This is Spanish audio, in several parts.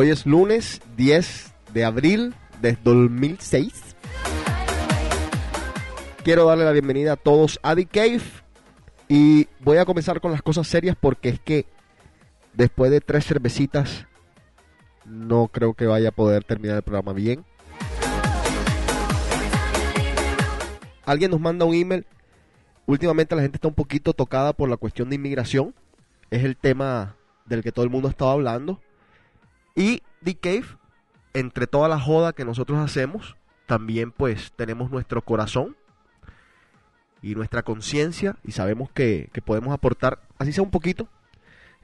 Hoy es lunes 10 de abril de 2006. Quiero darle la bienvenida a todos a The Cave y voy a comenzar con las cosas serias porque es que después de tres cervecitas no creo que vaya a poder terminar el programa bien. Alguien nos manda un email. Últimamente la gente está un poquito tocada por la cuestión de inmigración. Es el tema del que todo el mundo ha estado hablando. Y The Cave, entre toda la joda que nosotros hacemos, también pues tenemos nuestro corazón y nuestra conciencia y sabemos que, que podemos aportar, así sea un poquito.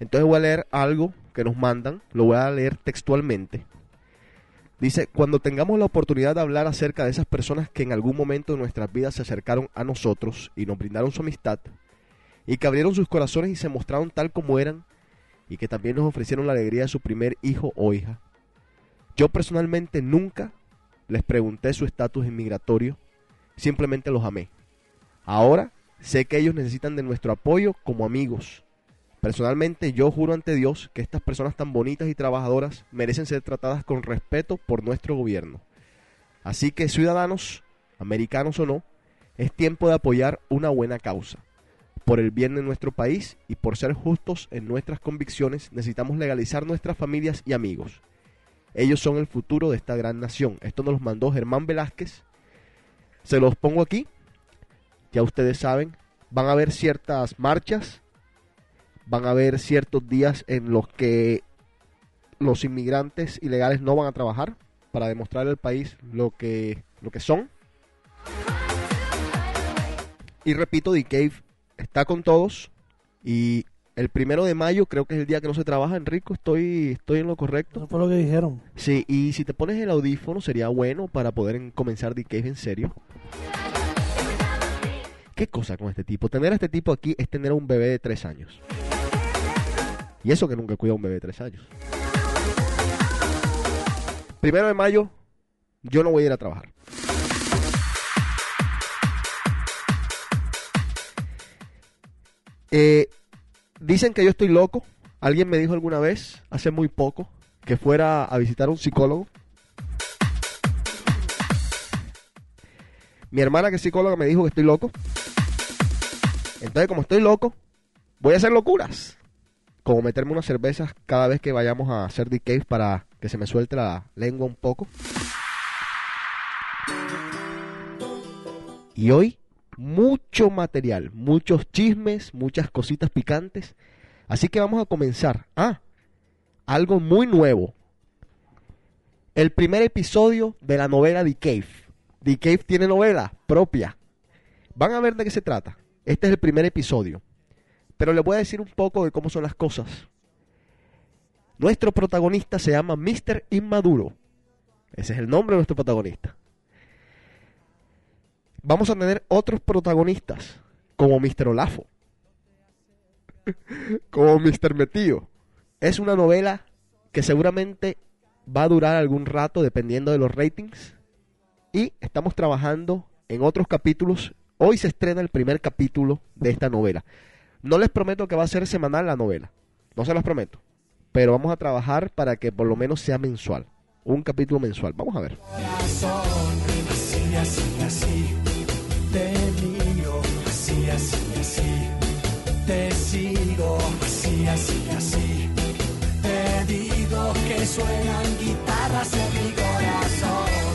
Entonces voy a leer algo que nos mandan, lo voy a leer textualmente. Dice, cuando tengamos la oportunidad de hablar acerca de esas personas que en algún momento de nuestras vidas se acercaron a nosotros y nos brindaron su amistad, y que abrieron sus corazones y se mostraron tal como eran, y que también nos ofrecieron la alegría de su primer hijo o hija. Yo personalmente nunca les pregunté su estatus inmigratorio, simplemente los amé. Ahora sé que ellos necesitan de nuestro apoyo como amigos. Personalmente yo juro ante Dios que estas personas tan bonitas y trabajadoras merecen ser tratadas con respeto por nuestro gobierno. Así que ciudadanos, americanos o no, es tiempo de apoyar una buena causa. Por el bien de nuestro país y por ser justos en nuestras convicciones necesitamos legalizar nuestras familias y amigos. Ellos son el futuro de esta gran nación. Esto nos lo mandó Germán Velázquez. Se los pongo aquí. Ya ustedes saben, van a haber ciertas marchas, van a haber ciertos días en los que los inmigrantes ilegales no van a trabajar para demostrar al país lo que, lo que son. Y repito, The está con todos y el primero de mayo creo que es el día que no se trabaja, Enrico, estoy, estoy en lo correcto. Eso fue lo que dijeron. Sí, y si te pones el audífono sería bueno para poder en- comenzar The Cave en serio. ¿Qué cosa con este tipo? Tener a este tipo aquí es tener a un bebé de tres años. Y eso que nunca cuida a un bebé de tres años. Primero de mayo, yo no voy a ir a trabajar. Eh, dicen que yo estoy loco. Alguien me dijo alguna vez, hace muy poco, que fuera a visitar a un psicólogo. Mi hermana que es psicóloga me dijo que estoy loco. Entonces, como estoy loco, voy a hacer locuras. Como meterme unas cervezas cada vez que vayamos a hacer The para que se me suelte la lengua un poco. Y hoy, mucho material, muchos chismes, muchas cositas picantes. Así que vamos a comenzar. Ah, algo muy nuevo. El primer episodio de la novela The Cave. The Cave tiene novela propia. Van a ver de qué se trata. Este es el primer episodio. Pero les voy a decir un poco de cómo son las cosas. Nuestro protagonista se llama Mr. Inmaduro. Ese es el nombre de nuestro protagonista. Vamos a tener otros protagonistas, como Mr. Olafo, como Mr. Metido. Es una novela que seguramente va a durar algún rato dependiendo de los ratings. Y estamos trabajando en otros capítulos. Hoy se estrena el primer capítulo de esta novela. No les prometo que va a ser semanal la novela. No se las prometo. Pero vamos a trabajar para que por lo menos sea mensual. Un capítulo mensual. Vamos a ver. Así, así, así, te miro, así, así, así, te sigo, así, así, así, te digo que suenan guitarras en mi corazón.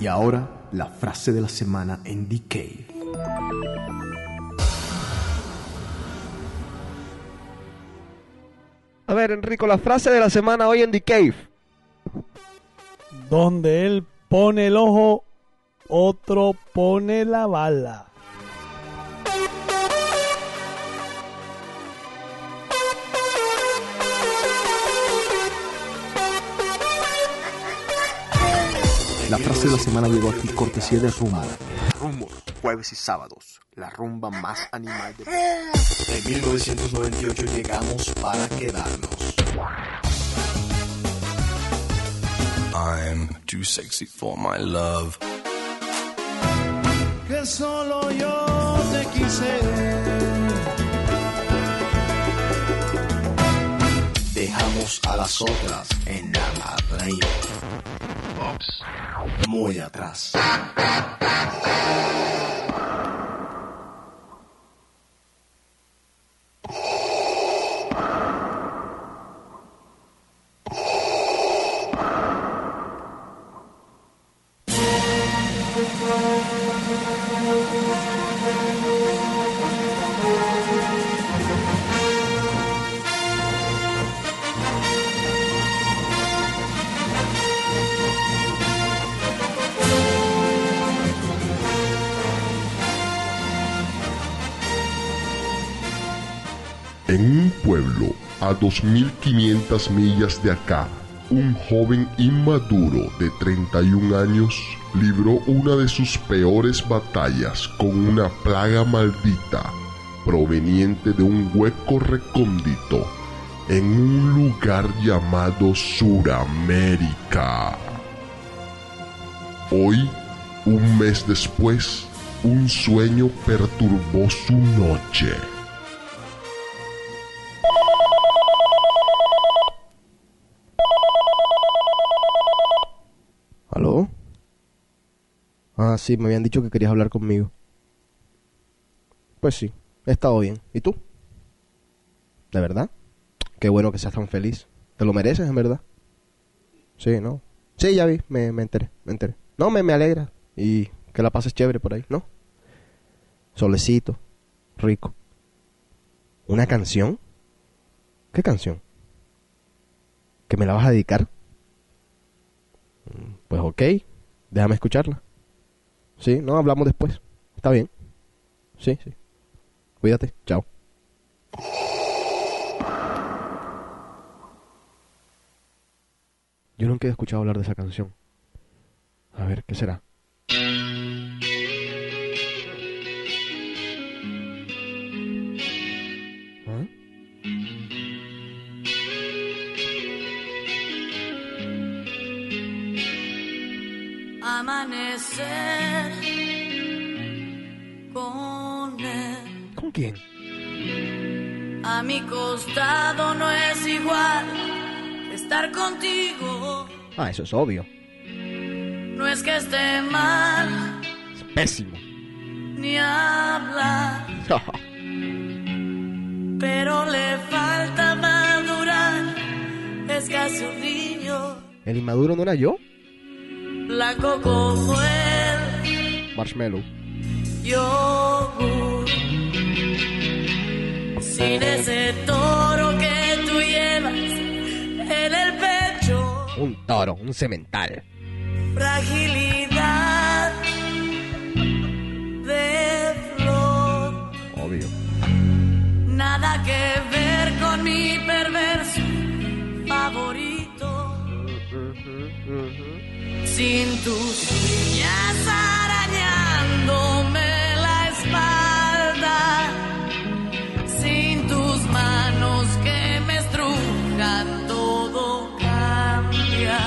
Y ahora, la frase de la semana en Decay. Ver, Enrico, la frase de la semana hoy en The Cave. Donde él pone el ojo, otro pone la bala. La frase de la semana llegó aquí cortesía de Rumor. Rumor, jueves y sábados, la rumba más animal de... En 1998 llegamos para quedarnos. I'm too sexy for my love. Que solo yo te quise. Dejamos a las otras en la raíz. Muy atrás. A 2.500 millas de acá, un joven inmaduro de 31 años libró una de sus peores batallas con una plaga maldita proveniente de un hueco recóndito en un lugar llamado Suramérica. Hoy, un mes después, un sueño perturbó su noche. Ah, sí, me habían dicho que querías hablar conmigo. Pues sí, he estado bien. ¿Y tú? ¿De verdad? Qué bueno que seas tan feliz. ¿Te lo mereces, en verdad? Sí, ¿no? Sí, ya vi, me, me enteré, me enteré. No, me, me alegra. Y que la pases chévere por ahí, ¿no? Solecito, rico. ¿Una canción? ¿Qué canción? ¿Que me la vas a dedicar? Mm, Pues ok, déjame escucharla. Sí, no, hablamos después. Está bien. Sí, sí. Cuídate, chao. Yo nunca he escuchado hablar de esa canción. A ver, ¿qué será? Con él. ¿Con quién? A mi costado no es igual estar contigo. Ah, eso es obvio. No es que esté mal Es pésimo. ni hablar, pero le falta madurar. Es casi un niño ¿El inmaduro no era yo? Blanco como el Marshmallow. yogur. Sin ese toro que tú llevas en el pecho, Un toro, un cemental. fragilidad de flor. Obvio. Nada que ver con mi perverso favorito. Sin tus uñas arañándome la espalda. Sin tus manos que me estrujan, todo cambia.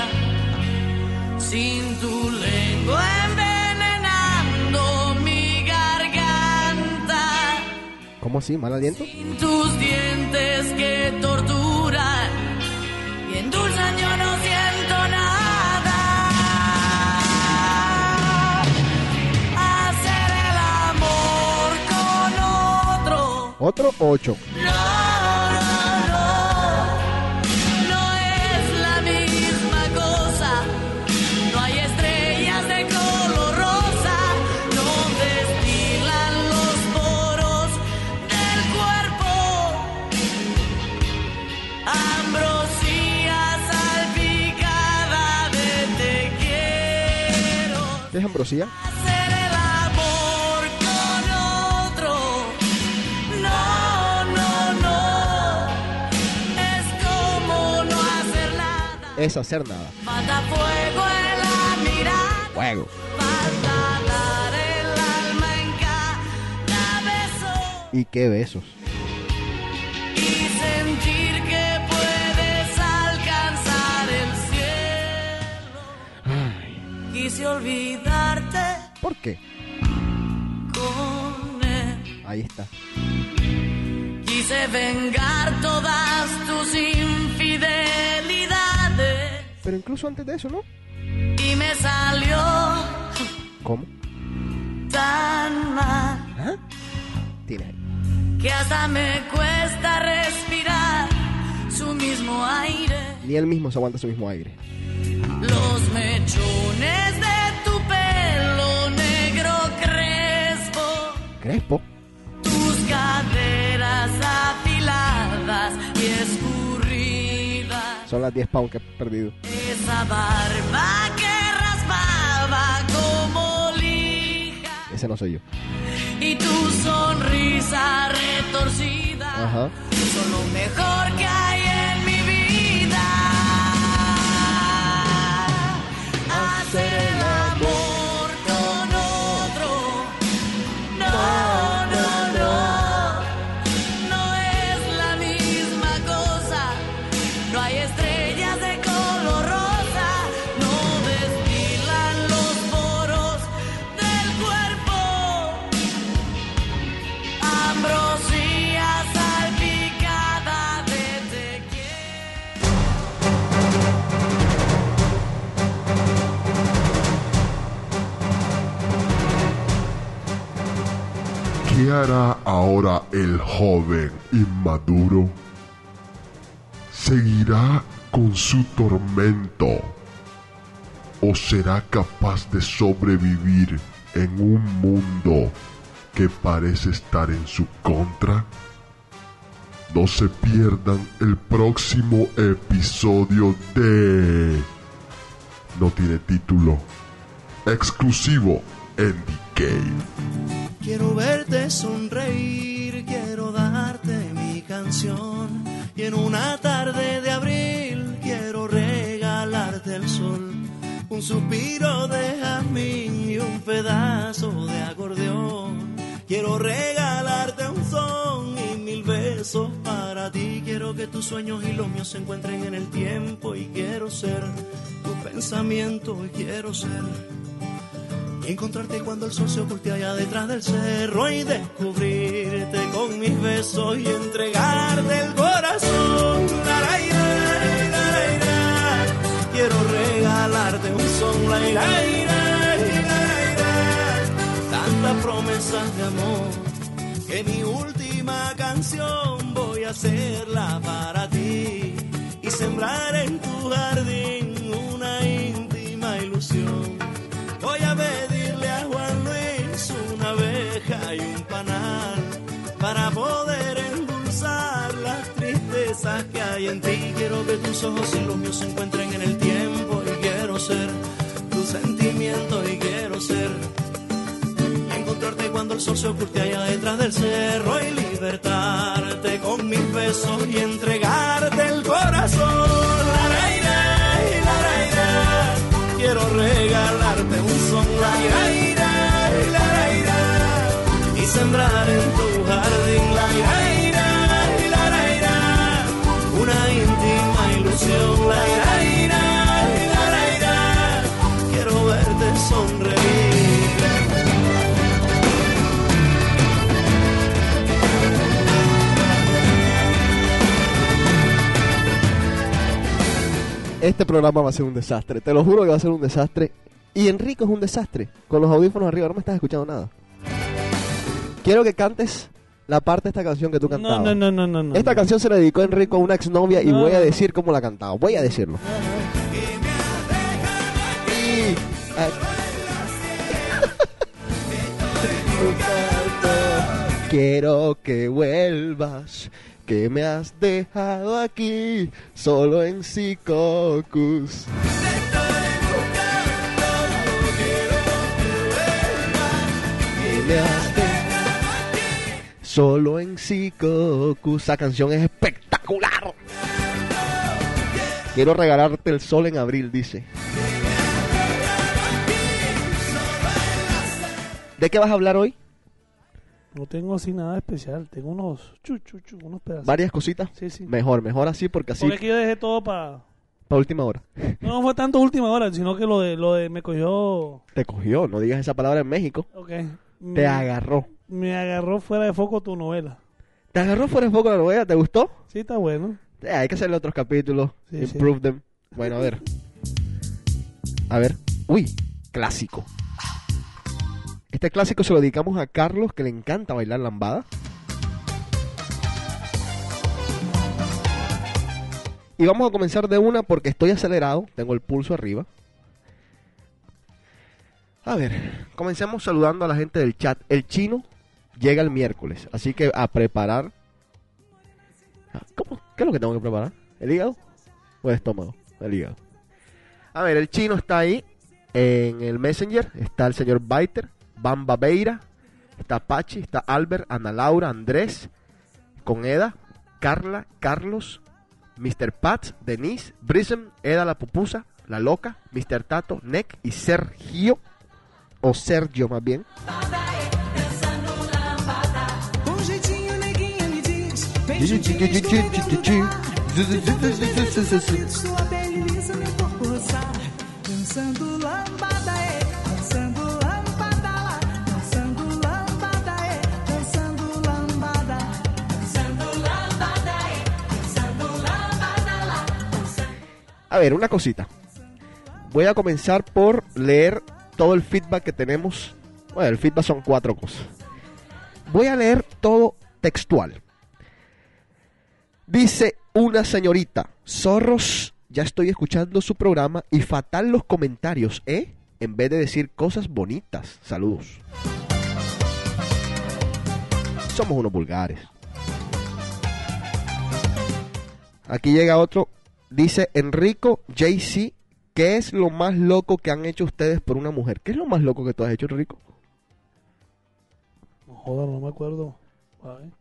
Sin tu lengua envenenando mi garganta. ¿Cómo así? ¿Mal aliento? Sin tus dientes que torturan poros del cuerpo. Ambrosía Es hacer nada. Falta fuego en la mirada. Fuego. Falta dar el alma en cada beso. ¿Y qué besos? Y sentir que puedes alcanzar el cielo. Quise olvidarte ¿Por qué? con él. Ahí está. Quise vengar todas tus Pero incluso antes de eso, ¿no? y me salió ¿Cómo? tan mal ¿Ah? Tiene ahí. que hasta me cuesta respirar su mismo aire. Ni él mismo se aguanta su mismo aire. Los mechones de tu pelo negro crespo, Crespo. tus caderas afiladas y escurridas, Son las 10 pounds que he perdido. Esa barba que raspaba como lija Ese no soy yo. y tu sonrisa retorcida Ajá. son lo mejor que hay en mi vida. Hacer ¿Qué hará ahora el joven inmaduro? ¿Seguirá con su tormento? ¿O será capaz de sobrevivir en un mundo que parece estar en su contra? No se pierdan el próximo episodio de... No tiene título. Exclusivo en. Quiero verte sonreír, quiero darte mi canción. Y en una tarde de abril quiero regalarte el sol. Un suspiro de jazmín y un pedazo de acordeón. Quiero regalarte un son y mil besos para ti. Quiero que tus sueños y los míos se encuentren en el tiempo. Y quiero ser tu pensamiento y quiero ser encontrarte cuando el sol se oculte allá detrás del cerro y descubrirte con mis besos y entregarte el corazón. Quiero regalarte un son. La, ira, ira, la, la, ira. Tantas promesas de amor que mi última canción voy a hacerla para ti y sembrar en tu jardín en ti. Quiero que tus ojos y los míos se encuentren en el tiempo y quiero ser tu sentimiento y quiero ser y encontrarte cuando el sol se oculte allá detrás del cerro y libertarte con mis besos y entregarte el corazón. La, la, ira, la, ira. Quiero regalarte un son, la, ira, ira, la, ira. y sembrar en tu Este programa va a ser un desastre. Te lo juro que va a ser un desastre. Y Enrico es un desastre. Con los audífonos arriba no me estás escuchando nada. Quiero que cantes la parte de esta canción que tú cantabas. No, no, no, no, no. no. Esta canción se la dedicó Enrico a una exnovia y No. voy a decir cómo la cantaba. Voy a decirlo. Quiero que vuelvas, que me has dejado aquí, solo en Psicocus. Solo en Psicocus. Esa canción es espectacular. Quiero regalarte el sol en abril, dice. ¿De qué vas a hablar hoy? No tengo así nada especial. Tengo unos chu, chu, chu, unos pedazos. ¿Varias cositas? Sí, sí. Mejor, mejor así porque así Porque que yo dejé todo para... para última hora. No fue tanto última hora, sino que lo de, lo de me cogió... Te cogió, no digas esa palabra en México. Ok. Te agarró. Me agarró fuera de foco tu novela. ¿Te agarró fuera de foco la novela? ¿Te gustó? Sí, está bueno. Eh, hay que hacerle otros capítulos. Sí, improve them. Bueno, a ver. A ver. Uy, clásico. Este clásico se lo dedicamos a Carlos, que le encanta bailar lambada. Y vamos a comenzar de una porque estoy acelerado, tengo el pulso arriba. A ver, comencemos saludando a la gente del chat. El chino llega el miércoles, así que a preparar. Ah, ¿Cómo? ¿Qué es lo que tengo que preparar? ¿El hígado? ¿O el estómago? El hígado. A ver, el chino está ahí en el Messenger. Está el señor Biter, Bamba Beira, está Pachi, está Albert, Ana Laura, Andrés, con Eda, Carla, Carlos, Mr. Pat, Denise, Brism, Eda la Pupusa, La Loca, Mr. Tato, Nick y Sergio, o Sergio más bien. A ver, una cosita. Voy a comenzar por leer todo el feedback que tenemos. Bueno, el feedback son cuatro cosas. Voy a leer todo textual. Dice una señorita, zorros, ya estoy escuchando su programa y fatal los comentarios, ¿eh? En vez de decir cosas bonitas. Saludos. Somos unos vulgares. Aquí llega otro. Dice Enrico JC, ¿qué es lo más loco que han hecho ustedes por una mujer? ¿Qué es lo más loco que tú has hecho, Enrico? No joder, no me acuerdo. Ay.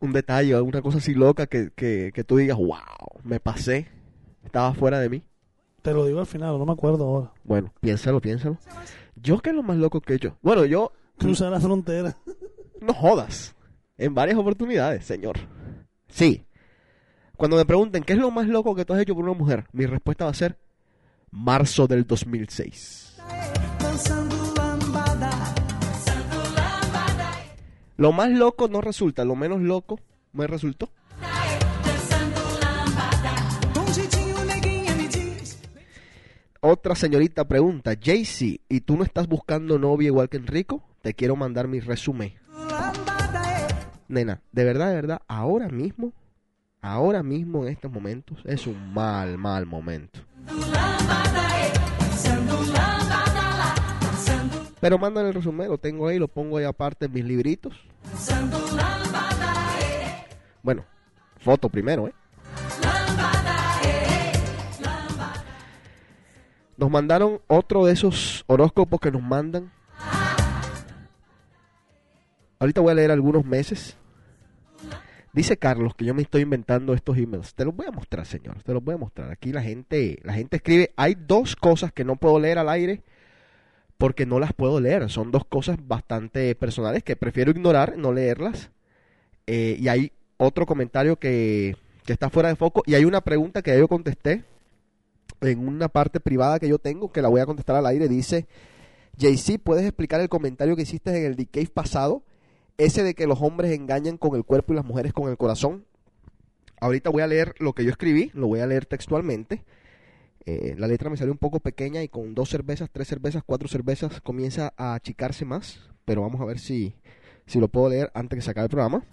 Un detalle, alguna cosa así loca que, que, que tú digas, wow, me pasé, estaba fuera de mí. Te lo digo al final, no me acuerdo ahora. Bueno, piénsalo, piénsalo. Yo, ¿qué es lo más loco que he hecho? Bueno, yo, Cruzar la frontera. no jodas, en varias oportunidades, señor. Sí. Cuando me pregunten, ¿qué es lo más loco que tú has hecho por una mujer? Mi respuesta va a ser marzo del 2006. Dançando lambada. Lo más loco no resulta, lo menos loco me resultó. Otra señorita pregunta, JC, ¿y tú no estás buscando novia igual que Enrico? Te quiero mandar mi resumen. Nena, de verdad, de verdad, ahora mismo, ahora mismo en estos momentos, es un mal, mal momento. Pero mándale el resumen, lo tengo ahí, lo pongo ahí aparte en mis libritos. Bueno, foto primero, ¿eh? Nos mandaron otro de esos horóscopos que nos mandan. Ahorita voy a leer algunos meses. Dice Carlos que yo me estoy inventando estos emails. Te los voy a mostrar, señor. Te los voy a mostrar. Aquí la gente, la gente escribe. Hay dos cosas que no puedo leer al aire porque no las puedo leer. Son dos cosas bastante personales que prefiero ignorar, no leerlas. Eh, y hay otro comentario que, que está fuera de foco. Y hay una pregunta que yo contesté en una parte privada que yo tengo, que la voy a contestar al aire. Dice, JC, ¿puedes explicar el comentario que hiciste en el Decay pasado? Ese de que los hombres engañan con el cuerpo y las mujeres con el corazón. Ahorita voy a leer lo que yo escribí, lo voy a leer textualmente. Eh, la letra me salió un poco pequeña y con dos cervezas, tres cervezas, cuatro cervezas comienza a achicarse más. Pero vamos a ver si, si lo puedo leer antes que se acabe el programa.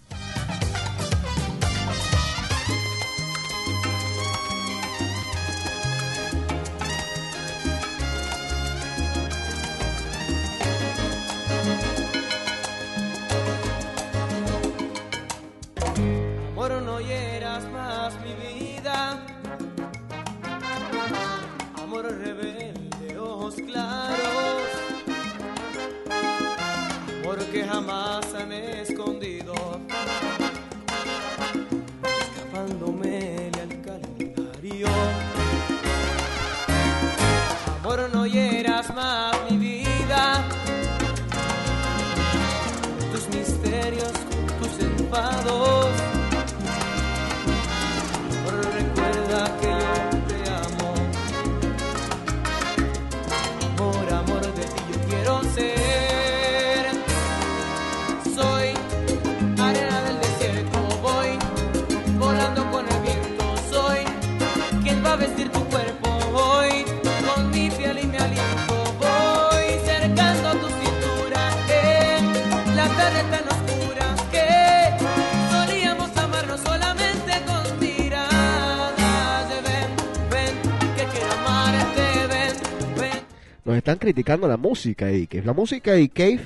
Están criticando la música de D-Cave. La música de D-Cave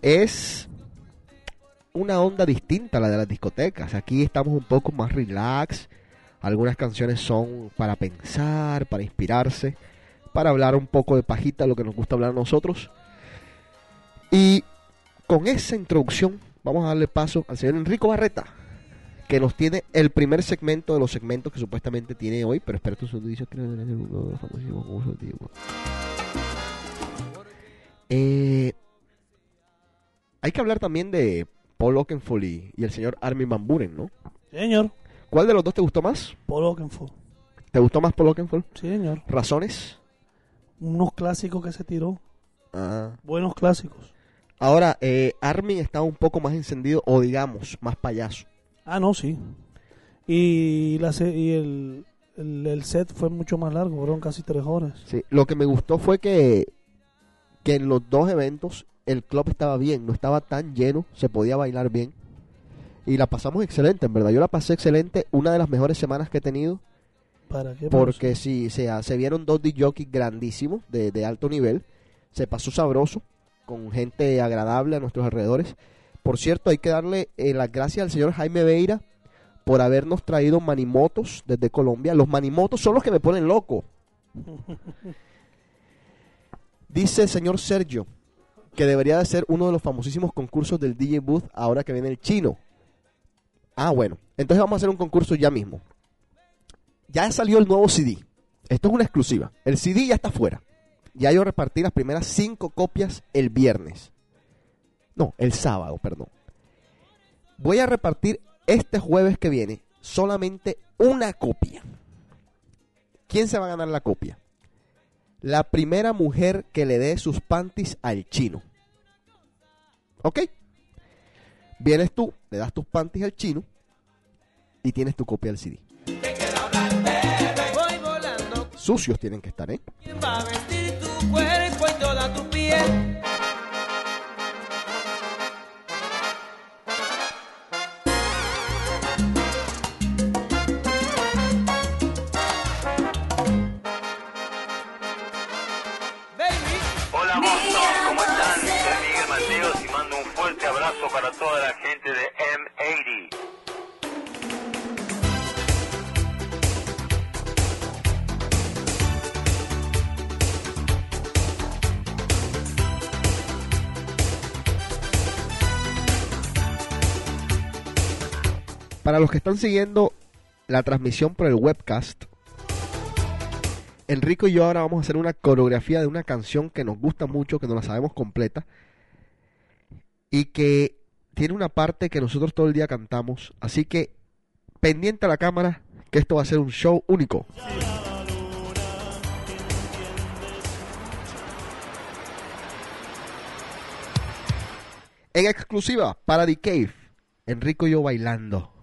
es una onda distinta a la de las discotecas. Aquí estamos un poco más relax. Algunas canciones son para pensar, para inspirarse, para hablar un poco de pajita, lo que nos gusta hablar a nosotros. Y con esa introducción vamos a darle paso al señor Enrico Barreta, que nos tiene el primer segmento de los segmentos que supuestamente tiene hoy, pero un segundo, dice que no Eh, hay que hablar también de Paul Oakenfold y, y el señor Armin Van Buren, ¿no? Señor, ¿Cuál de los dos te gustó más? Paul Oakenfold. ¿Te gustó más Paul Oakenfold? Sí, señor. ¿Razones? Unos clásicos que se tiró. Ah. Buenos clásicos. Ahora, eh, Armin estaba un poco más encendido, o digamos, más payaso. Ah, no, sí. Y, la, y el, el, el set fue mucho más largo, fueron casi tres horas. Sí, lo que me gustó fue que, que en los dos eventos el club estaba bien, no estaba tan lleno, se podía bailar bien. Y la pasamos excelente, en verdad. Yo la pasé excelente, una de las mejores semanas que he tenido, ¿Para qué? porque sí, se, se vieron dos DJ grandísimos, de, de alto nivel. Se pasó sabroso, con gente agradable a nuestros alrededores. Por cierto, hay que darle eh, las gracias al señor Jaime Veira por habernos traído manimotos desde Colombia. Los manimotos son los que me ponen loco. Dice el señor Sergio que debería de ser uno de los famosísimos concursos del DJ Booth ahora que viene el chino. Ah, bueno. Entonces vamos a hacer un concurso ya mismo. Ya salió el nuevo CD. Esto es una exclusiva. El CD ya está fuera. Ya yo repartí las primeras cinco copias el viernes. No, el sábado, perdón. Voy a repartir este jueves que viene solamente una copia. ¿Quién se va a ganar la copia? La primera mujer que le dé sus panties al chino. ¿Ok? Vienes tú, le das tus panties al chino y tienes tu copia del CD. Voy volando, Sucios tienen que estar, ¿eh? ¿quién va a vestir tu cuerpo y toda tu piel? Para los que están siguiendo la transmisión por el webcast, Enrico y yo ahora vamos a hacer una coreografía de una canción que nos gusta mucho, que no la sabemos completa y que tiene una parte que nosotros todo el día cantamos. Así que pendiente a la cámara, que esto va a ser un show único. En exclusiva para The Cave, Enrico y yo bailando.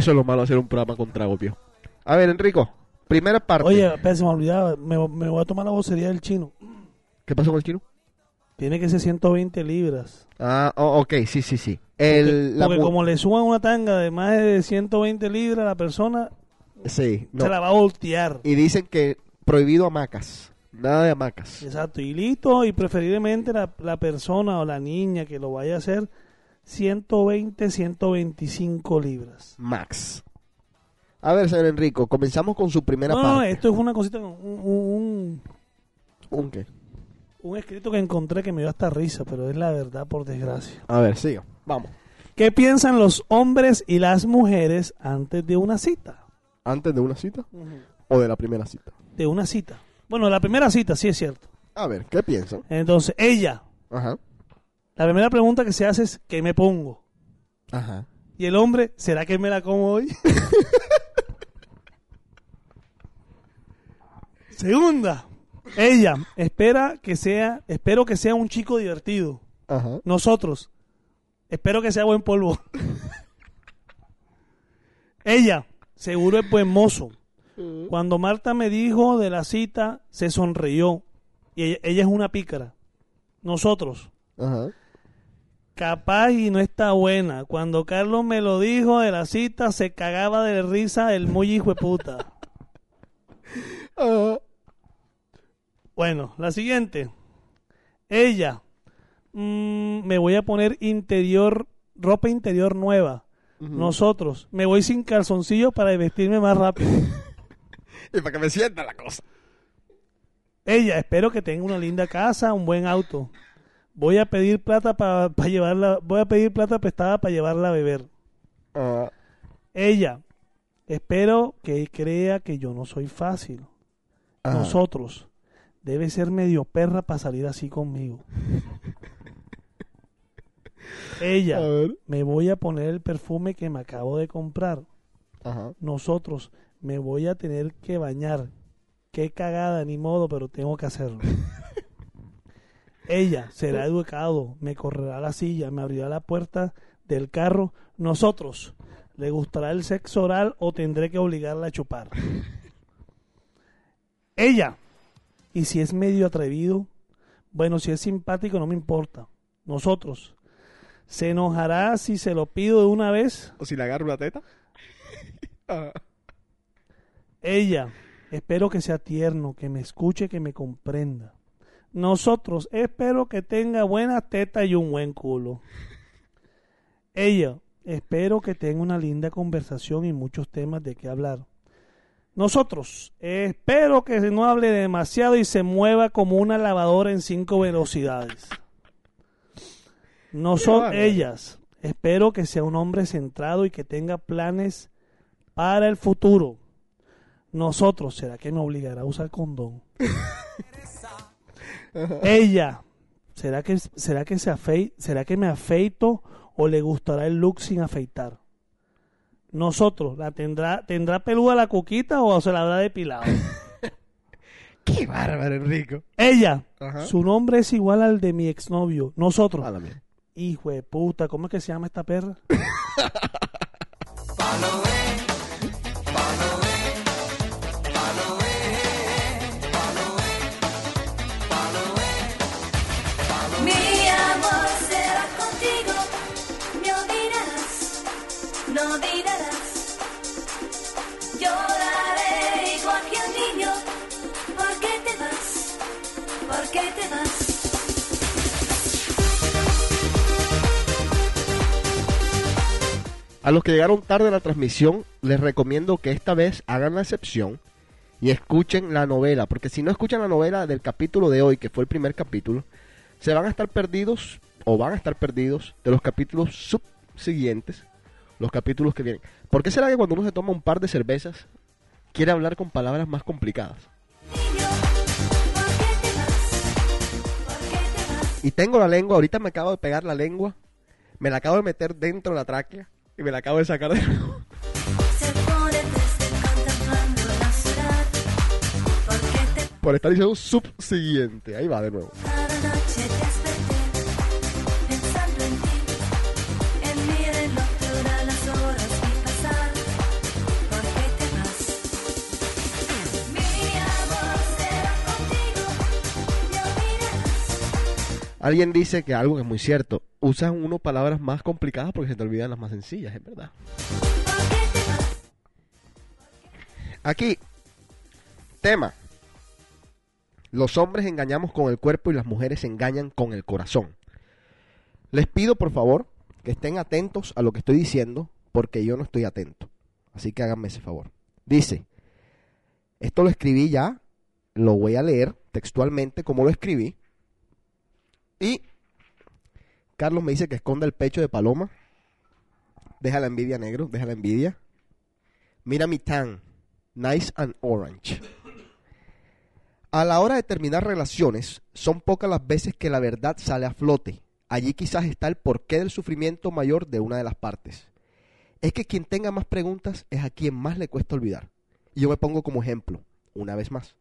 Eso es lo malo hacer un programa con trago. A ver, Enrico, primera parte. Oye, espera, se me olvidaba. Me, me voy a tomar la vocería del chino. ¿Qué pasó con el chino? Tiene que ser 120 libras. Ah, oh, ok, sí, sí, sí. El, la Porque como le suban una tanga de más de 120 libras, la persona Sí, no. se la va a voltear. Y dicen que prohibido hamacas. Nada de hamacas. Exacto, y listo, y preferiblemente la, la persona o la niña que lo vaya a hacer 120, 125 libras. Max. A ver, señor Enrico, comenzamos con su primera No, no, parte. esto es una cosita, un, un, ¿Un qué? un escrito que encontré que me dio hasta risa, pero es la verdad por desgracia. A ver, siga. Vamos. ¿Qué piensan los hombres y las mujeres antes de una cita? ¿Antes de una cita o de la primera cita? De una cita. Bueno, la primera cita, sí es cierto. A ver, ¿qué piensan? Entonces, ella, Ajá. La primera pregunta que se hace es, ¿qué me pongo? Ajá. Y el hombre, ¿será que me la como hoy? Segunda, ella espera que sea, espero que sea un chico divertido. Ajá. Nosotros, espero que sea buen polvo. ella, seguro es buen mozo. Cuando Marta me dijo de la cita, se sonrió. Y ella, ella es una pícara. Nosotros, Ajá. Capaz y no está buena. Cuando Carlos me lo dijo de la cita, se cagaba de risa el muy hijo de puta. Bueno, la siguiente. Ella. mm, me voy a poner interior, ropa interior nueva. Nosotros. Me voy sin calzoncillo para vestirme más rápido. Y para que me sienta la cosa. Ella, espero que tenga una linda casa, un buen auto. Voy a pedir plata para llevarla, voy a pedir plata prestada para llevarla a beber. Ajá. Ella, espero que crea que yo no soy fácil. Ajá. Nosotros, debe ser medio perra para salir así conmigo. Ella, me voy a poner el perfume que me acabo de comprar. Ajá. Nosotros, me voy a tener que bañar. Qué cagada, ni modo, pero tengo que hacerlo. Ella será educado, me correrá la silla, me abrirá la puerta del carro. Nosotros, ¿le gustará el sexo oral o tendré que obligarla a chupar? Ella, y si es medio atrevido, bueno, si es simpático no me importa. Nosotros, ¿se enojará si se lo pido de una vez? O si le agarro la teta. Ella, espero que sea tierno, que me escuche, que me comprenda. Nosotros, espero que tenga buenas tetas y un buen culo. Ella, espero que tenga una linda conversación y muchos temas de qué hablar. Nosotros, espero que no hable demasiado y se mueva como una lavadora en cinco velocidades. Nosotros, bárbaro. ellas, espero que sea un hombre centrado y que tenga planes para el futuro. Nosotros, ¿será que me obligará a usar condón? Ella, ¿será que, será que se afei- será que me afeito o le gustará el look sin afeitar? Nosotros, ¿la tendrá, tendrá peluda la cuquita o se la habrá depilado? Qué bárbaro, Enrico. Ella, Ajá. su nombre es igual al de mi exnovio. Nosotros, A la mierda. hijo de puta, ¿cómo es que se llama esta perra? A los que llegaron tarde a la transmisión, les recomiendo que esta vez hagan la excepción y escuchen la novela, porque si no escuchan la novela del capítulo de hoy, que fue el primer capítulo, se van a estar perdidos o van a estar perdidos de los capítulos subsiguientes, los capítulos que vienen. ¿Por qué será que cuando uno se toma un par de cervezas quiere hablar con palabras más complicadas? Y tengo la lengua, ahorita me acabo de pegar la lengua, me la acabo de meter dentro de la tráquea y me la acabo de sacar de nuevo. Se pone triste contemplando la ciudad. ¿Por qué te Por estar diciendo subsiguiente. Ahí va de nuevo. Alguien dice que algo que es muy cierto. Usan uno palabras más complicadas porque se te olvidan las más sencillas, es verdad. Aquí, tema. Los hombres engañamos con el cuerpo y las mujeres engañan con el corazón. Les pido por favor que estén atentos a lo que estoy diciendo porque yo no estoy atento. Así que háganme ese favor. Dice, esto lo escribí ya, lo voy a leer textualmente como lo escribí. Y Carlos me dice que esconda el pecho de Paloma Deja la envidia, negro. Deja la envidia. Mira mi tan. Nice and orange. A la hora de terminar relaciones, son pocas las veces que la verdad sale a flote. Allí quizás está el porqué del sufrimiento mayor de una de las partes. Es que quien tenga más preguntas es a quien más le cuesta olvidar. Y yo me pongo como ejemplo, una vez más.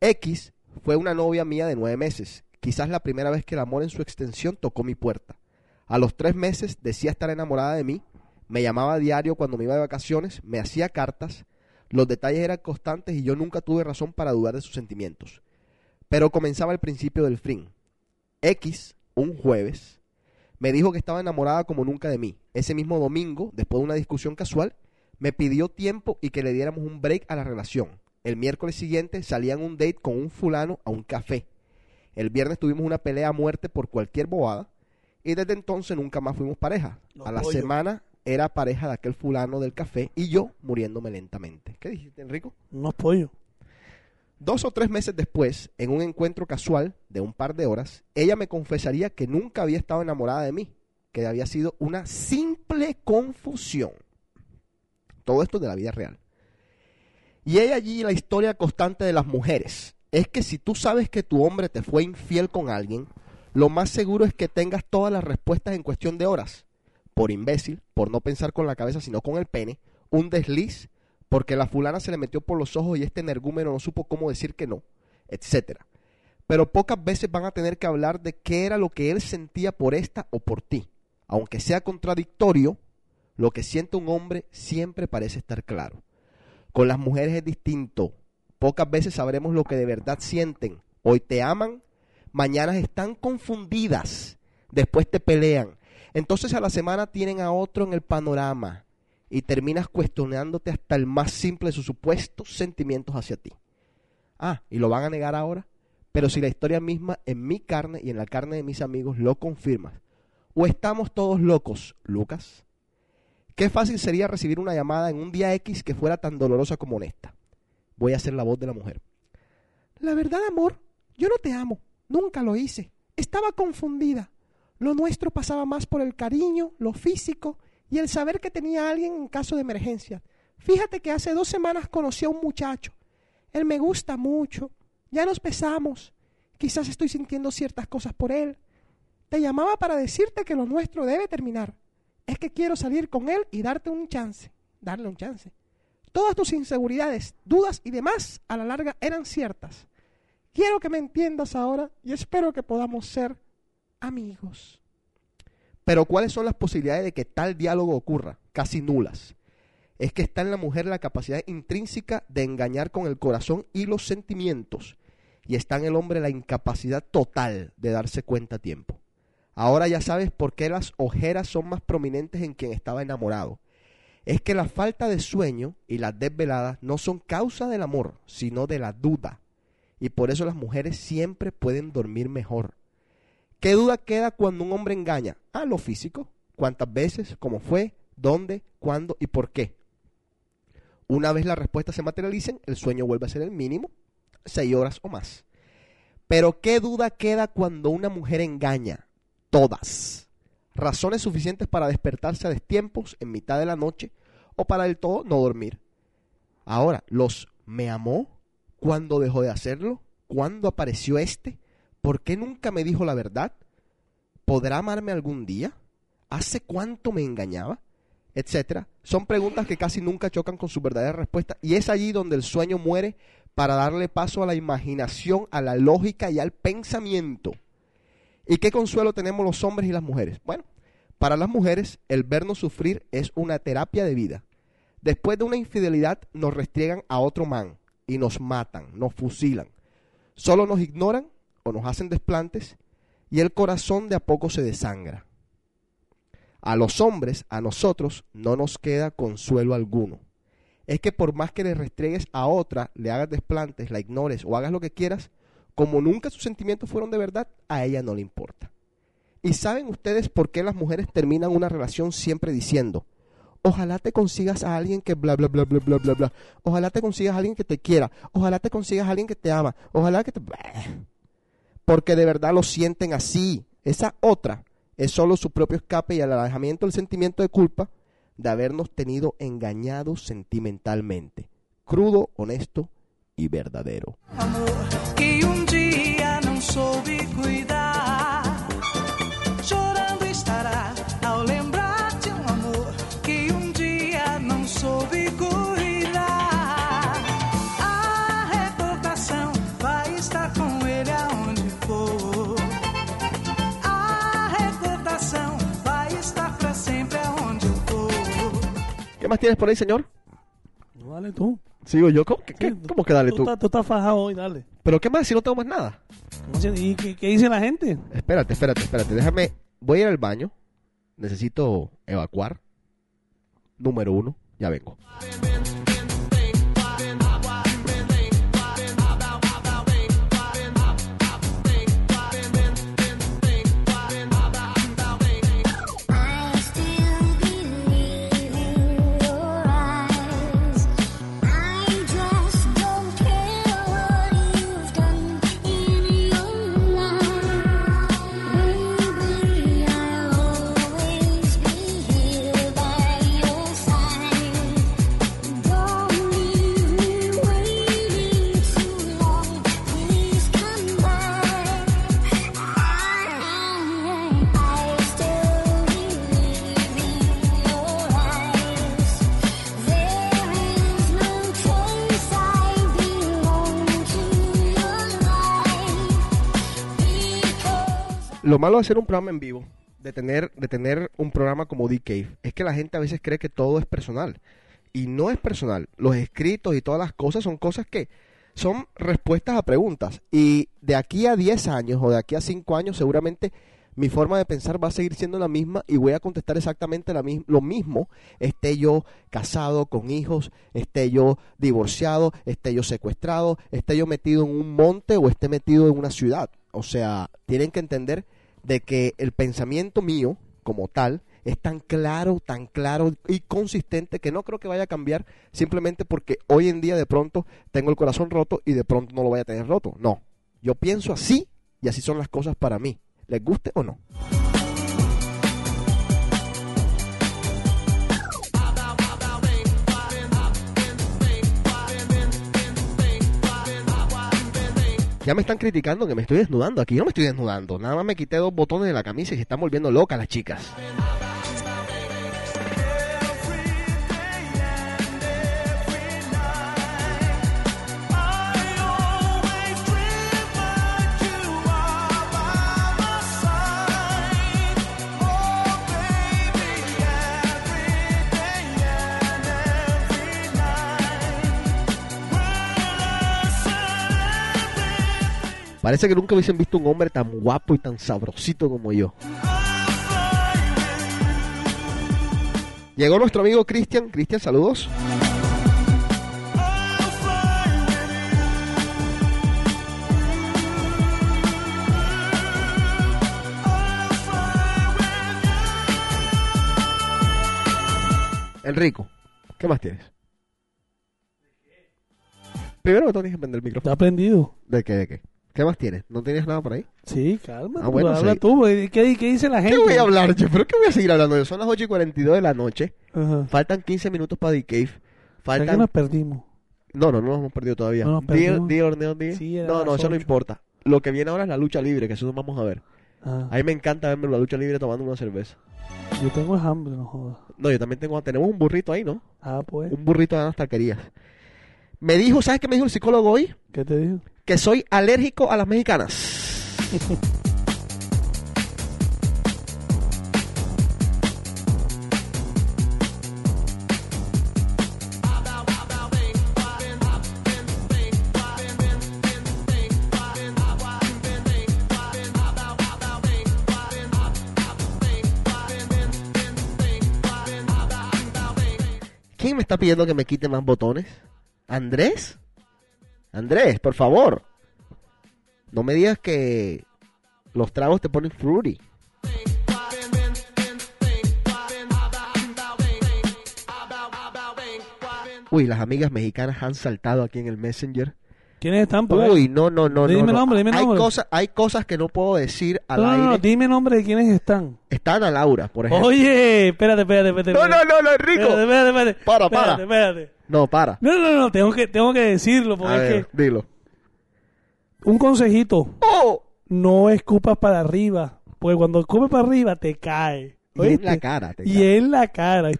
X fue una novia mía de nueve meses, quizás la primera vez que el amor en su extensión tocó mi puerta. A los tres meses decía estar enamorada de mí, me llamaba a diario cuando me iba de vacaciones, me hacía cartas, los detalles eran constantes y yo nunca tuve razón para dudar de sus sentimientos. Pero comenzaba el principio del fin. X, un jueves, me dijo que estaba enamorada como nunca de mí. Ese mismo domingo, después de una discusión casual, me pidió tiempo y que le diéramos un break a la relación. El miércoles siguiente salía en un date con un fulano a un café. El viernes tuvimos una pelea a muerte por cualquier bobada y desde entonces nunca más fuimos pareja. A la semana era pareja de aquel fulano del café y yo muriéndome lentamente. ¿Qué dijiste, Enrico? Unos pollos. Dos o tres meses después, en un encuentro casual de un par de horas, ella me confesaría que nunca había estado enamorada de mí, que había sido una simple confusión. Todo esto de la vida real. Y hay allí la historia constante de las mujeres. Es que si tú sabes que tu hombre te fue infiel con alguien, lo más seguro es que tengas todas las respuestas en cuestión de horas. Por imbécil, por no pensar con la cabeza sino con el pene, un desliz, porque la fulana se le metió por los ojos y este energúmeno no supo cómo decir que no, etcétera. Pero pocas veces van a tener que hablar de qué era lo que él sentía por esta o por ti. Aunque sea contradictorio, lo que siente un hombre siempre parece estar claro. Con las mujeres es distinto. Pocas veces sabremos lo que de verdad sienten. Hoy te aman, mañana están confundidas, después te pelean. Entonces a la semana tienen a otro en el panorama y terminas cuestionándote hasta el más simple de sus supuestos sentimientos hacia ti. Ah, y lo van a negar ahora. Pero si la historia misma en mi carne y en la carne de mis amigos lo confirma. ¿O estamos todos locos, Lucas? Qué fácil sería recibir una llamada en un día X que fuera tan dolorosa como honesta. Voy a hacer la voz de la mujer. La verdad, amor, yo no te amo. Nunca lo hice. Estaba confundida. Lo nuestro pasaba más por el cariño, lo físico y el saber que tenía a alguien en caso de emergencia. Fíjate que hace dos semanas conocí a un muchacho. Él me gusta mucho. Ya nos besamos. Quizás estoy sintiendo ciertas cosas por él. Te llamaba para decirte que lo nuestro debe terminar. Es que quiero salir con él y darte un chance. Darle un chance. Todas tus inseguridades, dudas y demás a la larga eran ciertas. Quiero que me entiendas ahora y espero que podamos ser amigos. Pero ¿cuáles son las posibilidades de que tal diálogo ocurra? Casi nulas. Es que está en la mujer la capacidad intrínseca de engañar con el corazón y los sentimientos. Y está en el hombre la incapacidad total de darse cuenta a tiempo. Ahora ya sabes por qué las ojeras son más prominentes en quien estaba enamorado. Es que la falta de sueño y las desveladas no son causa del amor, sino de la duda. Y por eso las mujeres siempre pueden dormir mejor. ¿Qué duda queda cuando un hombre engaña? Ah, lo físico. ¿Cuántas veces? ¿Cómo fue? ¿Dónde? ¿Cuándo? ¿Y por qué? Una vez las respuestas se materialicen, el sueño vuelve a ser el mínimo, seis horas o más. Pero ¿qué duda queda cuando una mujer engaña? Todas. Razones suficientes para despertarse a destiempos en mitad de la noche o para del todo no dormir. Ahora, los me amó, ¿cuándo dejó de hacerlo? ¿Cuándo apareció este? ¿Por qué nunca me dijo la verdad? ¿Podrá amarme algún día? ¿Hace cuánto me engañaba? Etcétera. Son preguntas que casi nunca chocan con su verdadera respuesta y es allí donde el sueño muere para darle paso a la imaginación, a la lógica y al pensamiento. ¿Y qué consuelo tenemos los hombres y las mujeres? Bueno, para las mujeres el vernos sufrir es una terapia de vida. Después de una infidelidad nos restriegan a otro man y nos matan, nos fusilan. Solo nos ignoran o nos hacen desplantes y el corazón de a poco se desangra. A los hombres, a nosotros, no nos queda consuelo alguno. Es que por más que le restriegues a otra, le hagas desplantes, la ignores o hagas lo que quieras, como nunca sus sentimientos fueron de verdad, a ella no le importa. ¿Y saben ustedes por qué las mujeres terminan una relación siempre diciendo, ojalá te consigas a alguien que bla, bla, bla, bla, bla, bla, bla, ojalá te consigas a alguien que te quiera, ojalá te consigas a alguien que te ama, ojalá que te... Porque de verdad lo sienten así. Esa otra es solo su propio escape y el alejamiento del sentimiento de culpa de habernos tenido engañados sentimentalmente. Crudo, honesto y verdadero. um más tienes por ahí, señor? No, dale tú. Sigo yo. ¿Cómo, que- qué- cómo que dale Tú, tú? estás- fajado hoy, dale. ¿Pero qué más si no tengo más nada? ¿Cómo se- ¿Y qué, qué dice la gente? Espérate, espérate, espérate. Déjame. Voy a ir al baño. Necesito evacuar. Número uno. Ya vengo. Lo malo de hacer un programa en vivo, de tener, de tener un programa como D-Cave, es que la gente a veces cree que todo es personal. Y no es personal. Los escritos y todas las cosas son cosas que son respuestas a preguntas. Y de aquí a 10 años o de aquí a 5 años seguramente mi forma de pensar va a seguir siendo la misma y voy a contestar exactamente la mis- lo mismo, esté yo casado con hijos, esté yo divorciado, esté yo secuestrado, esté yo metido en un monte o esté metido en una ciudad. O sea, tienen que entender de que el pensamiento mío como tal es tan claro, tan claro y consistente que no creo que vaya a cambiar simplemente porque hoy en día de pronto tengo el corazón roto y de pronto no lo voy a tener roto. No, yo pienso así y así son las cosas para mí. ¿Les guste o no? Ya me están criticando que me estoy desnudando. Aquí yo no me estoy desnudando. Nada más me quité dos botones de la camisa y se están volviendo locas las chicas. Parece que nunca hubiesen visto un hombre tan guapo y tan sabrosito como yo. Llegó nuestro amigo Cristian. Cristian, saludos. Enrico, ¿qué más tienes? Primero todo tienes que prender el micrófono. ¿Está aprendido? ¿De qué? ¿De qué? ¿Qué más tienes? ¿No tienes nada por ahí? Sí, calma. Ah, bueno, habla sí. tú. ¿Qué, qué dice la gente? ¿Qué voy a hablar? ¿Pero qué voy a seguir hablando yo? Son las 8 y 42 de la noche. Ajá. Faltan 15 minutos para The Cave. O sea que Faltan... nos perdimos. No, no, no nos hemos perdido todavía. No nos Di- perdimos. di or no di. Sí, no, no, eso no importa. Lo que viene ahora es la lucha libre, que eso nos vamos a ver. Ah, A mí me encanta verme la lucha libre tomando una cerveza. yo tengo hambre, no jodas. No, yo también tengo... Tenemos un burrito ahí, ¿no? Ah, pues. Un burrito de las taquerías. Me dijo, ¿sabes qué me dijo el psicólogo hoy? ¿Qué te dijo? Que soy alérgico a las mexicanas. ¿Quién me está pidiendo que me quite más botones? ¿Andrés? Andrés, por favor. No me digas que los tragos te ponen fruity. Uy, las amigas mexicanas han saltado aquí en el Messenger ¿Quiénes están? pa' ver? Uy, no, no, no, Dime no. no. nombre, dime hay nombre. Cosas, hay cosas que no puedo decir al No, no, aire. no, dime nombre de quiénes están. Está Ana Laura, por ejemplo. Oye, espérate, espérate, espérate. no, no, espérate. no, no, Enrico. Espérate, espérate, espérate. Para, Espérate, para. espérate. No, para. No, no, no, tengo que, tengo que decirlo A porque es ver, dilo. que un consejito, ¡Oh! no escupas para arriba, porque cuando escupes para arriba te cae. Y en la cara. te Y cae. en la cara.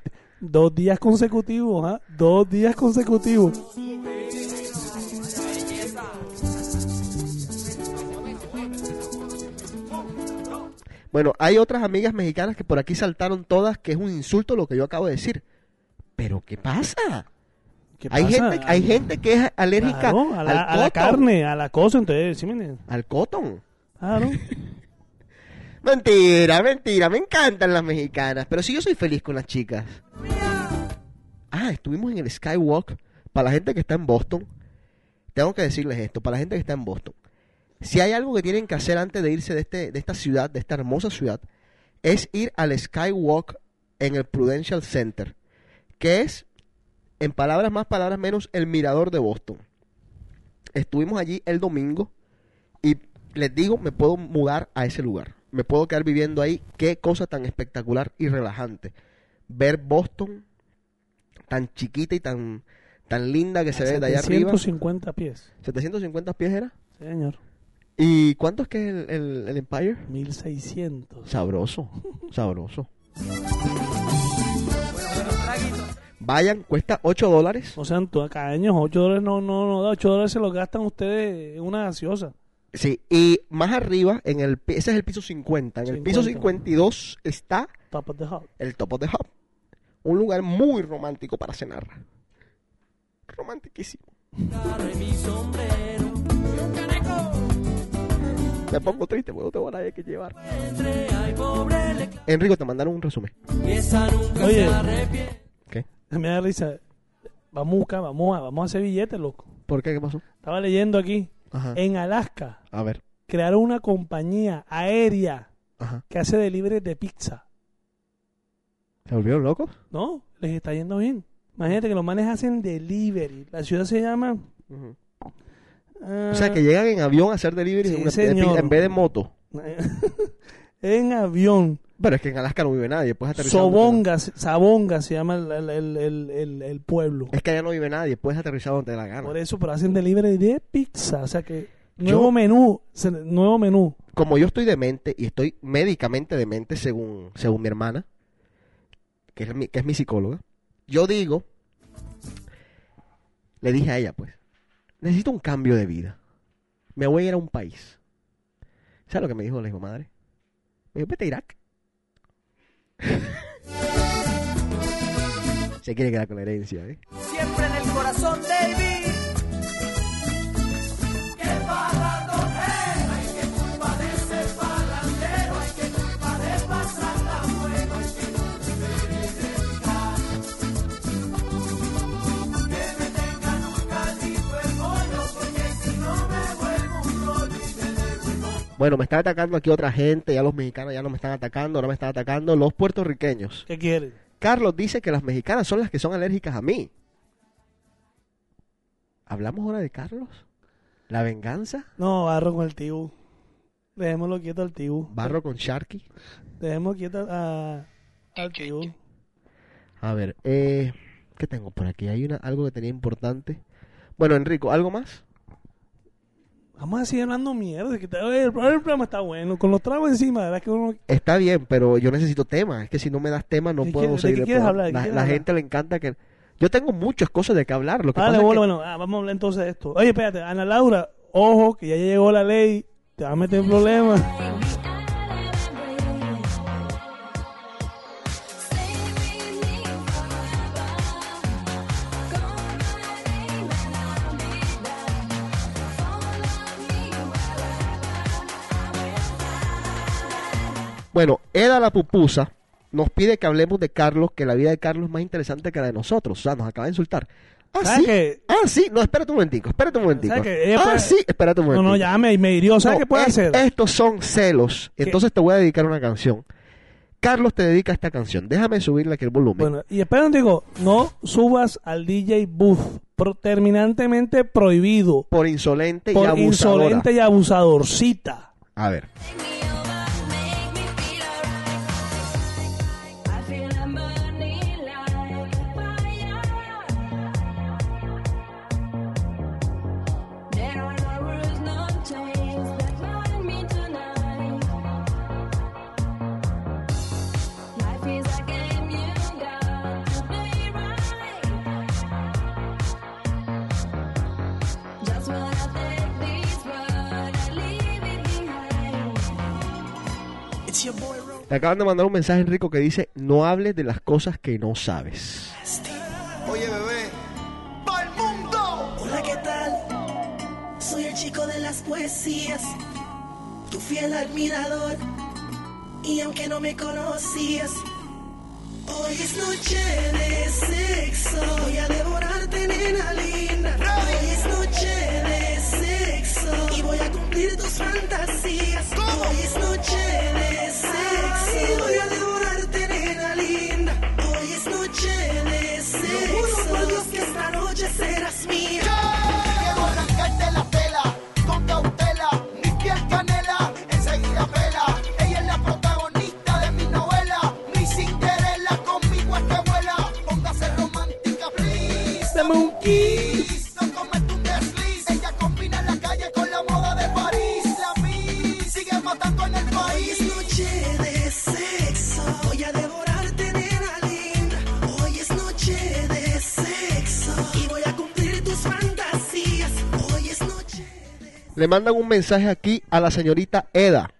Dos días consecutivos, ¿ah? Dos días consecutivos. Bueno, hay otras amigas mexicanas que por aquí saltaron todas que es un insulto lo que yo acabo de decir. Pero ¿qué pasa? ¿Qué Hay pasa? gente, hay gente que es alérgica Claro, a, la, al a la carne, a la cosa, entonces, ¿sí me? Al cotton. Claro. Mentira, mentira, me encantan las mexicanas, pero sí yo soy feliz con las chicas. Ah, estuvimos en el Skywalk. Para la gente que está en Boston, tengo que decirles esto, para la gente que está en Boston, si hay algo que tienen que hacer antes de irse de, este, de esta ciudad, de esta hermosa ciudad, es ir al Skywalk en el Prudential Center, que es, en palabras más, palabras menos, el mirador de Boston. Estuvimos allí el domingo y les digo, me puedo mudar a ese lugar. Me puedo quedar viviendo ahí. Qué cosa tan espectacular y relajante. Ver Boston tan chiquita y tan, tan linda que se ve de allá arriba. 750 pies. 750 pies era. Señor. ¿Y cuánto es que es el, el- el Empire? 1600. Sabroso, sabroso. Vayan, cuesta 8 dólares. O sea, en tu- cada año 8 dólares no, no, no da. 8 dólares se los gastan ustedes en una gaseosa. Sí, y más arriba, en el ese es el piso 50. En el piso 50. 52 está Top of the hop. el Top of the Hub. Un lugar muy romántico para cenar. Romantiquísimo. Me pongo triste porque no tengo a nadie que llevar. Enrico, te mandaron un resumen. Oye, ¿Qué? me da risa. Vamos a buscar, vamos a, vamos a hacer billetes, loco. ¿Por qué? ¿Qué pasó? Estaba leyendo aquí. Ajá. En Alaska A ver. crearon una compañía aérea Ajá. que hace delivery de pizza. ¿Se volvieron locos? ¿No? Les está yendo bien. Imagínate que los manes hacen delivery. La ciudad se llama... O sea, que llegan en avión a hacer delivery Sí, en, vez de moto. en avión. Pero es que en Alaska no vive nadie. Puedes aterrizar. donde Sobonga, Sabonga se llama el, el- el- el- el- el pueblo. Es que allá no vive nadie. Puedes aterrizar donde te la gana. Por eso, pero hacen delivery de pizza. O sea que nuevo Yo- menú, nuevo menú. Como yo estoy demente y estoy médicamente demente según, según mi hermana, que es, mi, que es mi psicóloga, yo digo, le dije a ella, pues, necesito un cambio de vida. Me voy a ir a un país. ¿Sabes lo que me dijo la hijo madre? Me dijo, vete a Irak. Se quiere quedar con la herencia, ¿eh? Siempre en el corazón, David. Bueno, me está atacando aquí otra gente, ya los mexicanos ya no me están atacando, ahora me están atacando los puertorriqueños. ¿Qué quieren? Carlos dice que las mexicanas son las que son alérgicas a mí. ¿Hablamos ahora de Carlos? ¿La venganza? No, barro con el tío. Dejémoslo quieto al tío. ¿Barro con Sharky? Dejemos quieto a, al tío. A ver, eh, ¿qué tengo por aquí? Hay una, algo que tenía importante. Bueno, Enrico, ¿algo más? Vamos a seguir hablando mierda. Que el, programa- está bueno. Con los tragos encima, ¿verdad? Que uno... Está bien, pero yo necesito tema. Es que si no me das tema no ¿De puedo seguir. hablar? ¿De qué La, gente le encanta que... Yo tengo muchas cosas de qué hablar. Lo que pasa es que- bueno. ah, vamos a hablar entonces de esto. Oye, espérate. Ana Laura, ojo, que ya llegó la ley. Te va a meter en problemas. Bueno, Eda la pupusa nos pide que hablemos de Carlos, que la vida de Carlos es más interesante que la de nosotros. O sea, nos acaba de insultar. Ah, ¿Sabes sí. qué? Ah, sí. No, espérate un momentico, espérate un momentico. Ah, puede- sí, espérate un No, momentico. no, ya me, me hirió. ¿Sabes No, qué puede es- hacer? Estos son celos. ¿Qué? Entonces te voy a dedicar una canción. Carlos te dedica esta canción. Déjame subirle aquí el volumen. Bueno, y espera, digo, no subas al DJ Booth. Pro- terminantemente prohibido. por insolente y Por abusadora. insolente y abusadorcita. A ver. Te acaban de mandar un mensaje, Enrico, que dice, no hables de las cosas que no sabes. Oye, bebé. ¡Pa' el mundo! Hola, ¿qué tal? Soy el chico de las poesías, tu fiel admirador. Y aunque no me conocías, hoy es noche de sexo. Voy a devorarte, nena linda. Hoy es noche de sexo. Y voy a cumplir tus fantasías. Hoy es noche de sexo. Le mandan un mensaje aquí a la señorita Eda.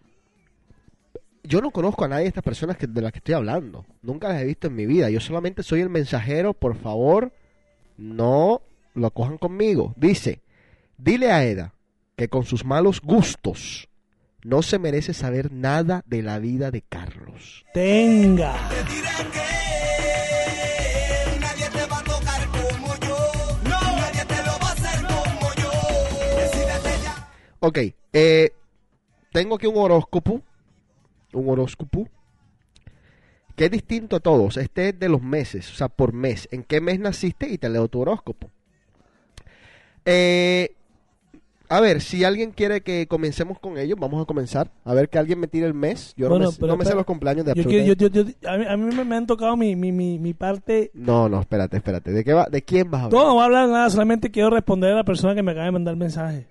Yo no conozco a nadie de estas personas que, de las que estoy hablando. Nunca las he visto en mi vida. Yo solamente soy el mensajero. Por favor, no lo cojan conmigo. Dice, dile a Eda que con sus malos gustos no se merece saber nada de la vida de Carlos. Tenga. Ok, eh, tengo aquí un horóscopo. Un horóscopo. Que es distinto a todos. Este es de los meses, o sea, por mes. ¿En qué mes naciste? Y te leo tu horóscopo. Eh, a ver, si alguien quiere que comencemos con ellos, vamos a comenzar. A ver que alguien me tire el mes. Yo no Bueno, me, pero no me sé los cumpleaños de Yo quiero- yo- yo- a mí, a mí me, me han tocado mi, mi, mi, mi parte. No, no, espérate, espérate. ¿De qué va? ¿De quién vas a hablar? No, no voy a hablar nada, solamente quiero responder a la persona que me acaba de mandar el mensaje.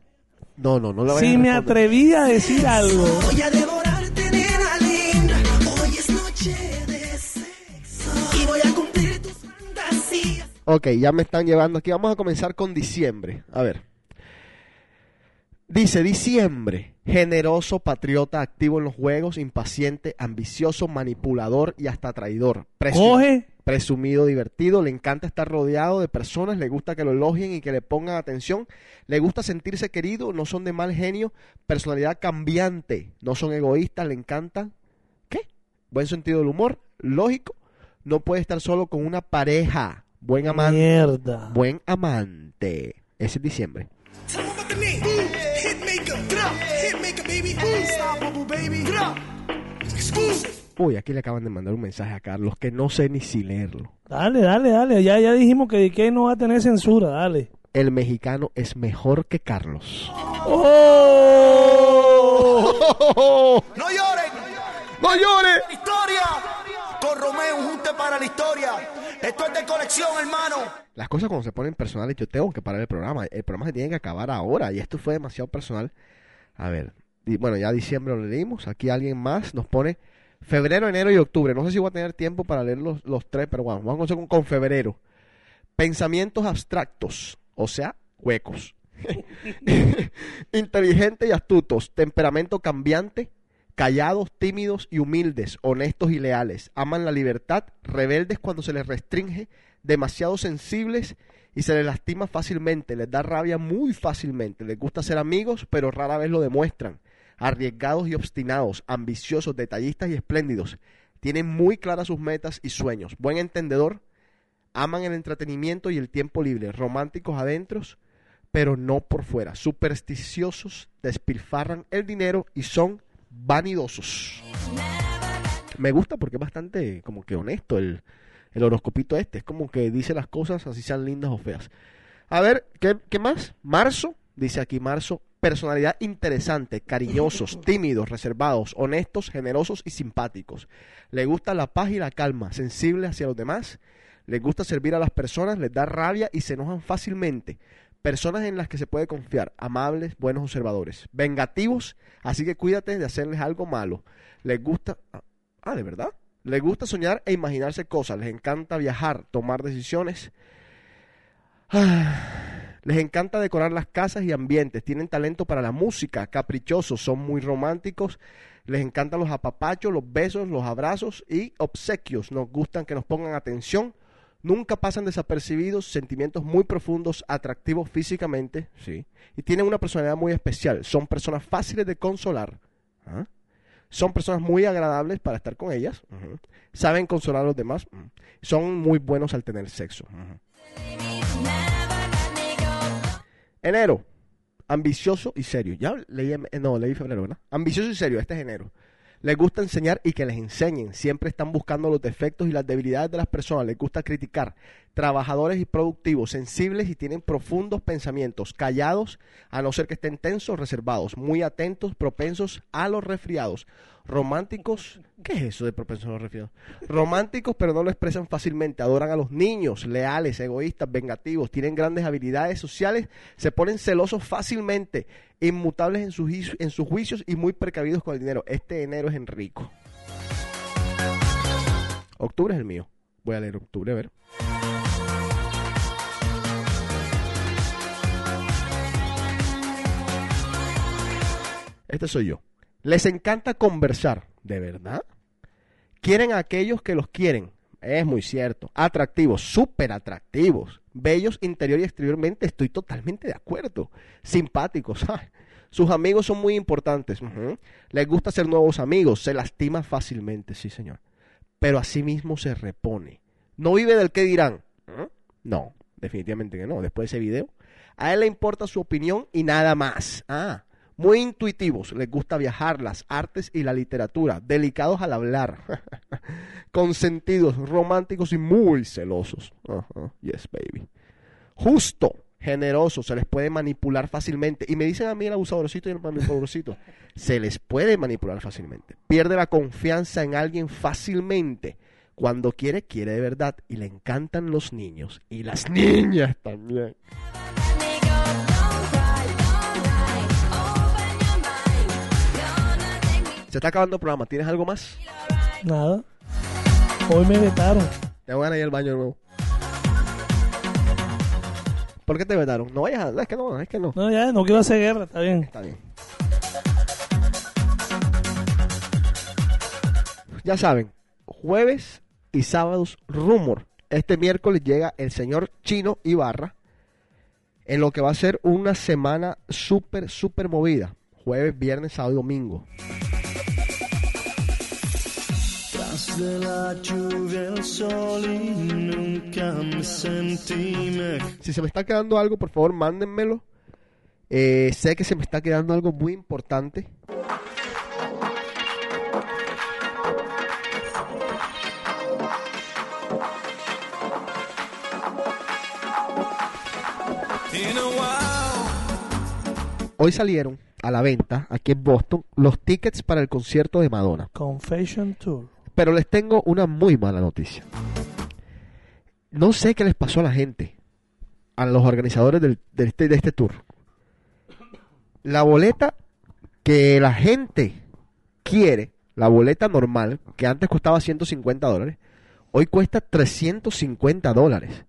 No, no, no le vayas Si a me responder. atreví a decir algo, Voy a devorarte, nena linda. Hoy es noche de sexo. Y voy a cumplir tus fantasías. Ok, ya me están llevando aquí. Vamos a comenzar con diciembre. A ver. Dice diciembre, generoso, patriota, activo en los juegos, impaciente, ambicioso, manipulador y hasta traidor. Presu- coge. Presumido, divertido, le encanta estar rodeado de personas, le gusta que lo elogien y que le pongan atención, le gusta sentirse querido, no son de mal genio, personalidad cambiante, no son egoístas, le encantan, ¿qué? Buen sentido del humor, lógico, no puede estar solo con una pareja, buen amante, Mierda. buen amante. Ese es diciembre. Uy, aquí le acaban de mandar un mensaje a Carlos que no sé ni si leerlo. Dale, dale, dale. Ya, ya dijimos que que no va a tener censura, dale. El mexicano es mejor que Carlos. ¡Oh! No lloren. ¡No llores! Historia. Con Romeo, un junte para la historia. Esto es de colección, hermano. Las cosas cuando se ponen personales, yo tengo que parar el programa. El programa se tiene que acabar ahora y esto fue demasiado personal. A ver, bueno, ya diciembre lo leímos. Aquí alguien más nos pone febrero, enero y octubre. No sé si voy a tener tiempo para leer los, los tres, pero bueno, vamos a comenzar con, con febrero. Pensamientos abstractos, o sea, huecos. Inteligentes y astutos, temperamento cambiante, callados, tímidos y humildes, honestos y leales, aman la libertad, rebeldes cuando se les restringe, demasiado sensibles y se les lastima fácilmente, les da rabia muy fácilmente, les gusta ser amigos, pero rara vez lo demuestran, arriesgados y obstinados, ambiciosos, detallistas y espléndidos, tienen muy claras sus metas y sueños, buen entendedor, aman el entretenimiento y el tiempo libre, románticos adentros, pero no por fuera, supersticiosos, despilfarran el dinero y son vanidosos. Me gusta porque es bastante como que honesto el, el horoscopito este. Es como que dice las cosas así sean lindas o feas. A ver, ¿qué, qué más? Marzo, dice aquí Marzo. Personalidad interesante, cariñosos, tímidos, reservados, honestos, generosos y simpáticos. Le gusta la paz y la calma, sensible hacia los demás. Les gusta servir a las personas, les da rabia y se enojan fácilmente. Personas en las que se puede confiar, amables, buenos observadores, vengativos, así que cuídate de hacerles algo malo. Les gusta... Ah, ¿de verdad? Les gusta soñar e imaginarse cosas, les encanta viajar, tomar decisiones. Ah, Les encanta decorar las casas y ambientes, tienen talento para la música, caprichosos, son muy románticos, les encantan los apapachos, los besos, los abrazos y obsequios, nos gustan que nos pongan atención, nunca pasan desapercibidos, sentimientos muy profundos, atractivos físicamente, sí, y tienen una personalidad muy especial, son personas fáciles de consolar, ¿ah? son personas muy agradables para estar con ellas, saben consolar a los demás, son muy buenos al tener sexo. Enero, ambicioso y serio. Ya leí, en- no, leí febrero, ¿verdad? Ambicioso y serio, este es enero. Les gusta enseñar y que les enseñen. Siempre están buscando los defectos y las debilidades de las personas. Les gusta criticar. Trabajadores y productivos, sensibles y tienen profundos pensamientos. Callados, a no ser que estén tensos, reservados. Muy atentos, propensos a los resfriados. Románticos, ¿qué es eso de propensos a los resfriados? Románticos, pero no lo expresan fácilmente. Adoran a los niños, leales, egoístas, vengativos. Tienen grandes habilidades sociales. Se ponen celosos fácilmente. Inmutables en sus, en sus juicios y muy precavidos con el dinero. Este enero es Enrico. Octubre es el mío. Voy a leer octubre, a ver. Este soy yo. Les encanta conversar, ¿de verdad? Quieren a aquellos que los quieren. Es muy cierto. Atractivos, súper atractivos. Bellos interior y exteriormente, estoy totalmente de acuerdo. Simpáticos. Sus amigos son muy importantes. Les gusta hacer nuevos amigos. Se lastima fácilmente, sí, señor. Pero asimismo se repone. No vive del que dirán. ¿Mm? No, definitivamente que no. Después de ese video. A él le importa su opinión y nada más. Ah, muy intuitivos. Les gusta viajar, las artes y la literatura. Delicados al hablar. Consentidos, románticos y muy celosos. Ajá, Yes, baby. Justo, generoso, se les puede manipular fácilmente. Y me dicen a mí el abusadorcito y el manipuladorcito. se les puede manipular fácilmente. Pierde la confianza en alguien fácilmente. Cuando quiere, quiere de verdad. Y le encantan los niños. Y las niñas también. Se está acabando el programa. ¿Tienes algo más? Nada. Hoy me vetaron. Tengo ganas de ir al baño de nuevo. ¿Por qué te vetaron? No vayas a... Es que no, es que no. No, ya, no quiero hacer guerra, está bien. Está bien. Ya saben, jueves y sábados, rumor. Este miércoles llega el señor Chino Ibarra en lo que va a ser una semana súper, súper movida. Jueves, viernes, sábado y domingo. Si se me está quedando algo, por favor, mándenmelo. Eh, sé que se me está quedando algo muy importante. In a while. Hoy salieron a la venta, aquí en Boston, los tickets para el concierto de Madonna. Confession Tour. Pero les tengo una muy mala noticia. No sé qué les pasó a la gente, a los organizadores del- de, este, de este tour. La boleta que la gente quiere, la boleta normal, que antes costaba 150 dólares, hoy cuesta 350 dólares.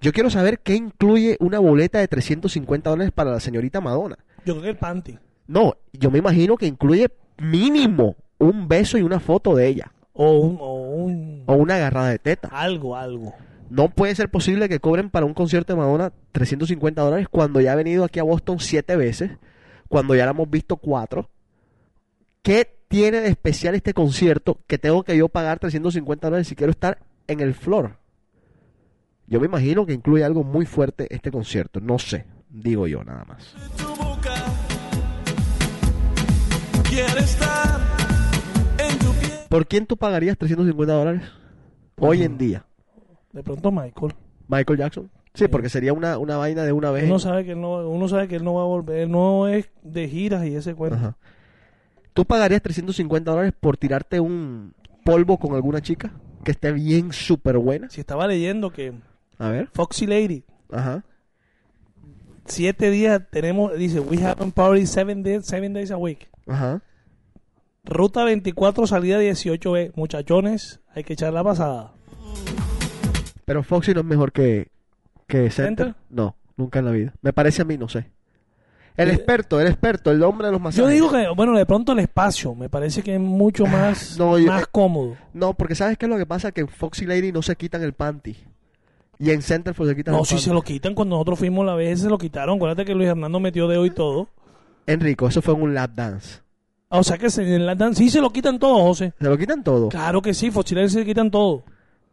Yo quiero saber qué incluye una boleta de 350 dólares para la señorita Madonna. Yo creo que el panty. No, yo me imagino que incluye mínimo un beso y una foto de ella. O un, o un... O una agarrada de teta. Algo, algo. No puede ser posible que cobren para un concierto de Madonna 350 dólares cuando ya ha venido aquí a Boston siete veces, cuando ya la hemos visto cuatro. ¿Qué tiene de especial este concierto que tengo que yo pagar 350 dólares si quiero estar en el floor? Yo me imagino que incluye algo muy fuerte este concierto. No sé, digo yo nada más. ¿Por quién tú pagarías 350 dólares? Hoy en día. De pronto Michael. Michael Jackson. Sí, porque sería una, una vaina de una vez. Uno sabe que él no, uno sabe que él no va a volver, él no es de giras y ese cuento. Ajá. ¿Tú pagarías 350 dólares por tirarte un polvo con alguna chica que esté bien súper buena? Si estaba leyendo que A ver. Foxy Lady, Ajá. siete días tenemos, dice, we have a party seven days, seven days a week. Ajá. Ruta 24, salida 18B. Muchachones, hay que echar la pasada. Pero Foxy no es mejor que, que Center. ¿Center? No, nunca en la vida. Me parece a mí, no sé. El Eh, experto, el experto, el hombre de los masajes. Yo digo que, bueno, de pronto el espacio me parece que es mucho más, no, yo- más cómodo. No, porque ¿sabes qué es lo que pasa? Que en Foxy Lady no se quitan el panty. Y en Centerfold se quitan No, el si panty. se lo quitan cuando nosotros fuimos la vez, se lo quitaron. Acuérdate que Luis Hernando metió dedo y todo. Enrico, eso fue un lap dance. Ah, O sea que se, en la dan- sí se lo quitan todo, José. Se lo quitan todo. Claro que sí, Lady se quitan todo.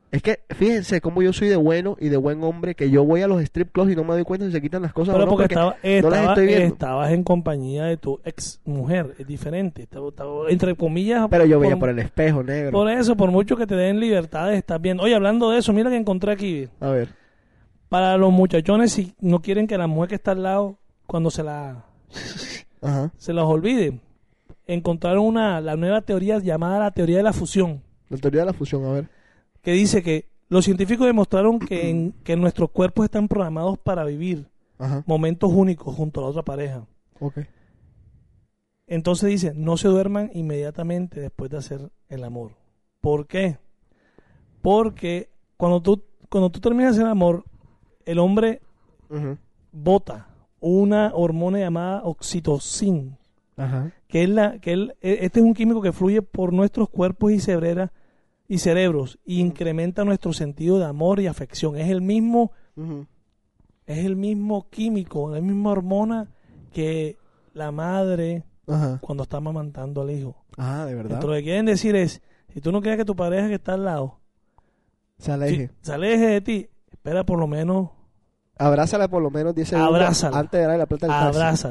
Es que fíjense cómo yo soy de bueno y de buen hombre que yo voy a los strip clubs y no me doy cuenta si se quitan las cosas o Pero no, porque, estaba, no las estaba- estoy viendo. estabas en compañía de tu ex mujer, es diferente. Estaba- estaba- entre comillas. Pero yo veía por el espejo negro. Por eso, por mucho que te den libertades, estás viendo. Oye, hablando de eso, mira que encontré aquí. A ver. Para los muchachones, si no quieren que la mujer que está al lado, cuando se la Ajá. se las olvide, encontraron una la nueva teoría llamada la teoría de la fusión, La teoría de la fusión, a ver. que dice que los científicos demostraron que, en- que nuestros cuerpos están programados para vivir Ajá. momentos únicos junto a la otra pareja. Ok. Entonces dice, no se duerman inmediatamente después de hacer el amor. ¿Por qué? Porque cuando tú, cuando tú terminas el amor, el hombre bota una hormona llamada oxitocina, Ajá. que es la, que el- e- este es un químico que fluye por nuestros cuerpos y cerebras y cerebros y incrementa nuestro sentido de amor y afección. Es el mismo, es el mismo químico, la misma hormona que la madre Ajá. cuando está amamantando al hijo. Ah, de verdad. Entonces, lo que quieren decir es, si tú no quieres que tu pareja que está al lado Se aleje. si- se aleje de ti, espera por lo menos, Abrázala por lo menos 10 segundos Abrázala. antes de darle la plata del taxi.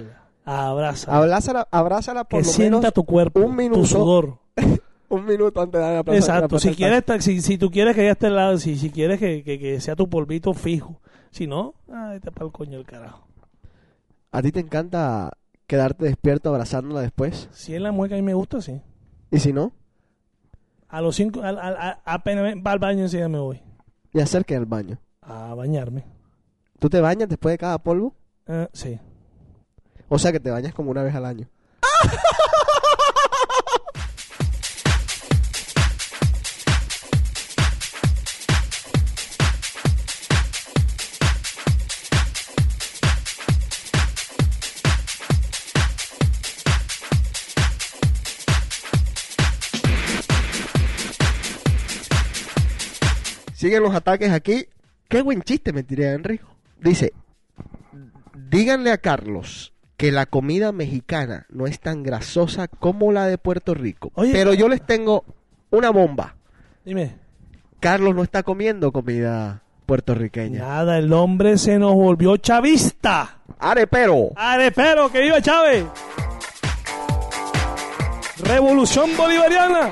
Abrázala, abrázala. Abrázala, por que lo sienta menos tu cuerpo, un minuto. tu sudor. un minuto antes de la plata, la Exacto, si quieres, si, si tú quieres que ella esté al lado, si, si quieres que, que, que sea tu polvito fijo, si no, ay, te para el coño el carajo. ¿A ti te encanta quedarte despierto abrazándola después? Si es la mueca a mí me gusta, sí. ¿Y si no? A los cinco, al- al- a- apenas va al baño enseguida me voy Y acerque al baño. a bañarme. ¿Tú te bañas después de cada polvo? Eh, sí. O sea que te bañas como una vez al año. Siguen los ataques aquí. Qué buen chiste me tiré, Enrico. Dice, díganle a Carlos que la comida mexicana no es tan grasosa como la de Puerto Rico. Oye, pero yo les tengo una bomba. Dime. Carlos no está comiendo comida puertorriqueña. Nada, el hombre se nos volvió chavista. Arepero. Arepero, que viva Chávez. Revolución bolivariana.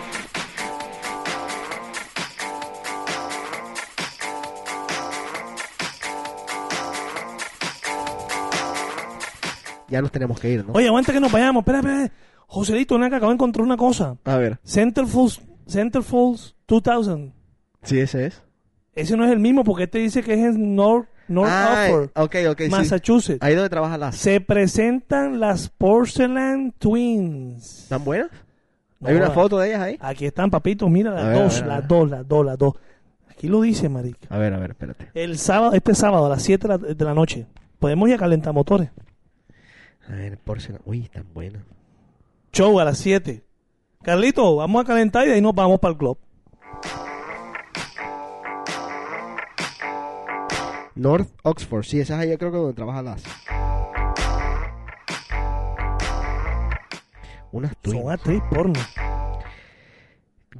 Ya nos tenemos que ir, ¿no? Oye, aguanta que nos vayamos. Espera, espera. Joselito, acá, acabo de encontrar una cosa. A ver. Centerfolds, Centerfolds 2000. Sí, ese es. Ese no es el mismo porque este dice que es en North, North Ah, Oxford, ok, ok, sí. Massachusetts. Ahí donde trabaja las. Se presentan las Porcelain Twins. ¿Están buenas? No, ¿Hay una foto de ellas ahí? Aquí están, papitos. Mira, las ver, dos, ver, las dos, las dos, las dos. Aquí lo dice, marica. A ver, a ver, espérate. El sábado, este sábado a las 7 de la, de la noche. Podemos ir a calentar motores. A ver, porcelana. Uy, están buenas. Show a las 7. Carlito, vamos a calentar y de ahí nos vamos para el club. North Oxford, sí, esa es ahí yo creo que donde trabaja las. Unas twins. Son actriz porno.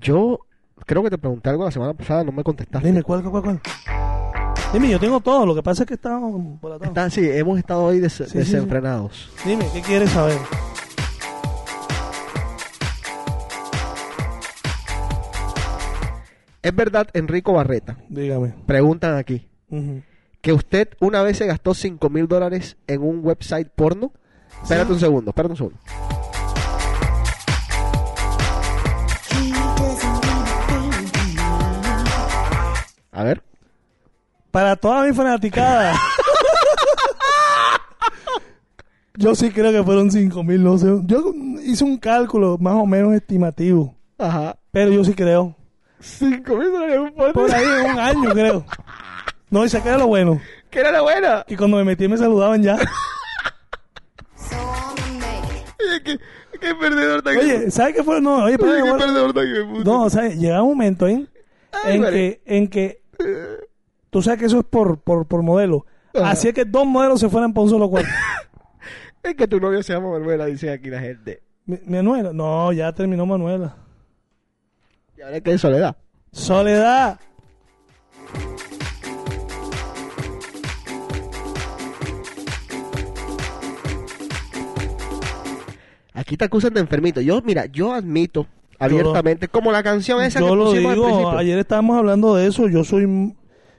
Yo creo que te pregunté algo la semana pasada, no me contestaste. Dime, ¿cuál, cuál, cuál? Dime, yo tengo todo. Lo que pasa es que estamos. Está- sí, hemos estado hoy des- Sí, sí, desenfrenados. Dime, ¿qué quieres saber? ¿Es verdad, Enrico Barreta? Dígame. Preguntan aquí. Que usted una vez se gastó 5 mil dólares en un website porno. Espérate un segundo, espérate un segundo. A ver. Para toda mi fanaticada. Yo sí creo que fueron 5 mil, no sé. Yo hice un cálculo más o menos estimativo. Ajá. Pero yo sí creo. 5 mil dólares un porno. Por ahí en un año, creo. No, y se queda lo bueno. ¿Qué era la buena? Que cuando me metí me saludaban ya. Oye, ¿qué, qué perdedor tan Oye, ¿sabes qué fue? No, oye, Oye, espérate, qué bueno. perdedor tan. No, o sea, llega un momento ¿eh? Ay, en, vale. que, en que tú sabes que eso es por, por, por modelo. Ajá. Así es que dos modelos se fueran por un solo cuarto. Es que tu novio se llama Manuela, dice aquí la gente. Mi- Manuela, no, ya terminó Manuela. Y ahora que es soledad. Soledad. Aquí te acusan de enfermito. Yo, mira, yo admito abiertamente, como la canción esa Yo que lo pusimos al digo, principio. ayer estábamos hablando de eso, yo soy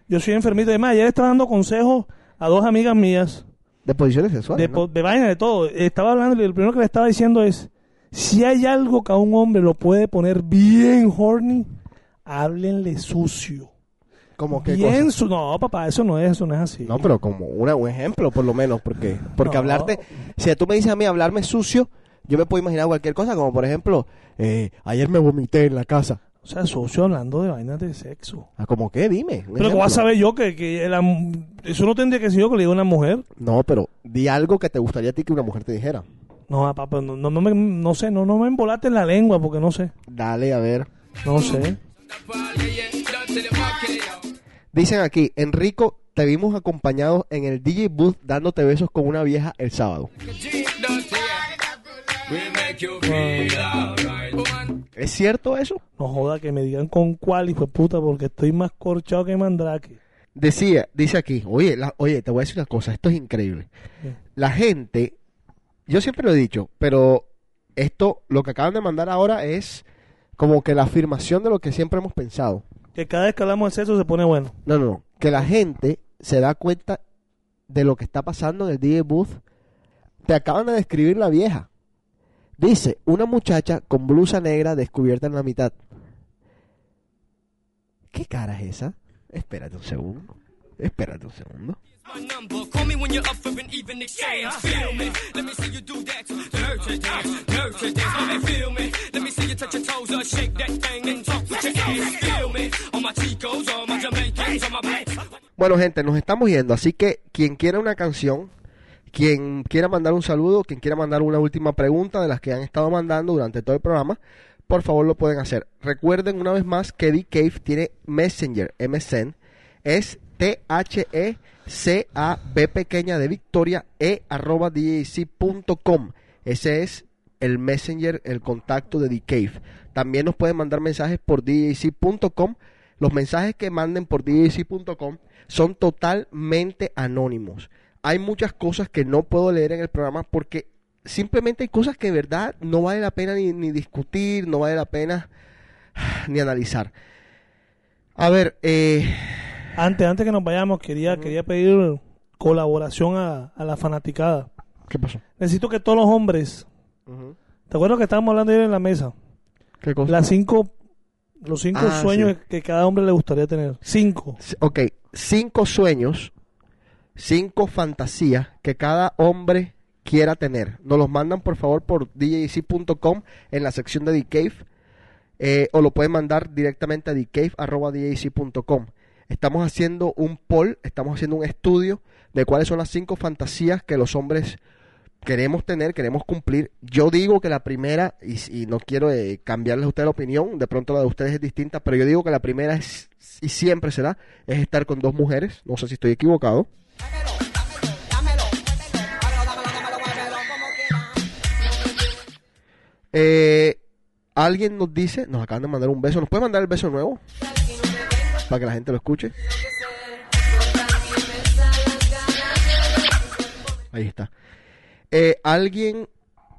yo soy enfermito. Además, ayer estaba dando consejos a dos amigas mías De posiciones sexuales, de, ¿no? de vaina, de todo. Estaba hablando y lo primero que le estaba diciendo es, si hay algo que a un hombre lo puede poner bien horny, háblenle sucio. Como que Bien su... No, papá, eso no es, eso no es así. No, pero como una, un ejemplo, por lo menos, porque porque No. hablarte, si tú me dices a mí hablarme sucio, yo me puedo imaginar cualquier cosa, como por ejemplo, eh, ayer me vomité en la casa. O sea, sucio hablando de vainas de sexo. Ah, ¿Cómo qué? Dime. Pero que ejemplo. vas a saber yo que, que la- eso no tendría que ser yo que le diga a una mujer. No, pero di algo que te gustaría a ti que una mujer te dijera. No, papá, no, no, no me, no sé, no, no me embolaste en la lengua porque no sé. Dale, a ver. No sé. Dicen aquí, Enrico, te vimos acompañado en el DJ booth dándote besos con una vieja el sábado. ¿Es cierto eso? No joda que me digan con cuál, hijo de puta, porque estoy más corchado que mandrake. Decía, dice aquí, oye, la- oye, te voy a decir una cosa, esto es increíble. La gente, yo siempre lo he dicho, pero esto, lo que acaban de mandar ahora es como que la afirmación de lo que siempre hemos pensado. Que cada vez que hablamos de sexo se pone bueno. No, no, no, que la gente se da cuenta de lo que está pasando en el DJ booth. Te acaban de describir la vieja. Dice, una muchacha con blusa negra descubierta en la mitad. ¿Qué cara es esa? Espérate un segundo. Espérate un segundo. Bueno, gente, nos estamos yendo, así que quien quiera una canción, quien quiera mandar un saludo, quien quiera mandar una última pregunta de las que han estado mandando durante todo el programa, por favor lo pueden hacer. Recuerden una vez más que The Cave tiene Messenger, MSN, es T-H-E-C-A-B pequeña de Victoria, E arroba DJC.com. Ese es el Messenger, el contacto de The Cave. También nos pueden mandar mensajes por DJC.com. Los mensajes que manden por DJC.com son totalmente anónimos. Hay muchas cosas que no puedo leer en el programa porque simplemente hay cosas que de verdad no vale la pena ni, ni discutir, no vale la pena ni analizar. A ver, eh, Antes, antes que nos vayamos, quería, quería pedir colaboración a, a la fanaticada. ¿qué pasó? Necesito que todos los hombres, ¿te acuerdas que estábamos hablando ayer en la mesa? ¿Qué cosa? Las cinco, los cinco Ah, sueños sí. que cada hombre le gustaría tener. Cinco. Ok, cinco sueños, cinco fantasías que cada hombre quiera tener. Nos los mandan por favor por djc.com en la sección de The Cave eh, o lo pueden mandar directamente a thecave.djc.com. Estamos haciendo un poll, estamos haciendo un estudio de cuáles son las cinco fantasías que los hombres queremos tener, queremos cumplir. Yo digo que la primera, y, y no quiero eh, cambiarles a ustedes la opinión, de pronto la de ustedes es distinta, pero yo digo que la primera es, y siempre será, es estar con dos mujeres. No sé si estoy equivocado. Eh, alguien nos dice, nos acaban de mandar un beso, ¿nos puede mandar el beso nuevo? Para que la gente lo escuche. Ahí está. Eh, alguien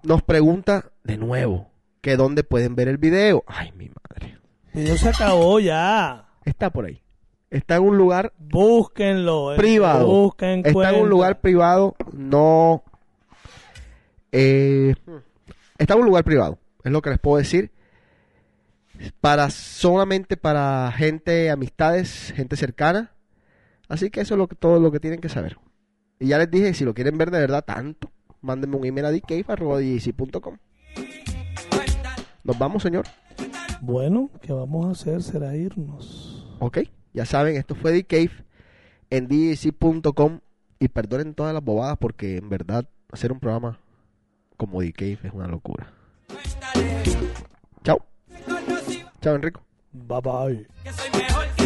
nos pregunta de nuevo que dónde pueden ver el video. Ay, mi madre. video se acabó ya. Está por ahí. Está en un lugar Búsquenlo. eh, privado. Busquen Está en un lugar privado, no... eh, está en un lugar privado, es lo que les puedo decir. Para solamente para gente, amistades, gente cercana. Así que eso es lo que, todo lo que tienen que saber. Y ya les dije, si lo quieren ver de verdad tanto, mándenme un email a dcave.com. Nos vamos, señor. Bueno, ¿qué vamos a hacer? Será irnos. Ok, ya saben, esto fue Cave en djc.com y perdonen todas las bobadas porque en verdad hacer un programa como Cave es una locura. Chao. Chao, Enrico. Bye bye.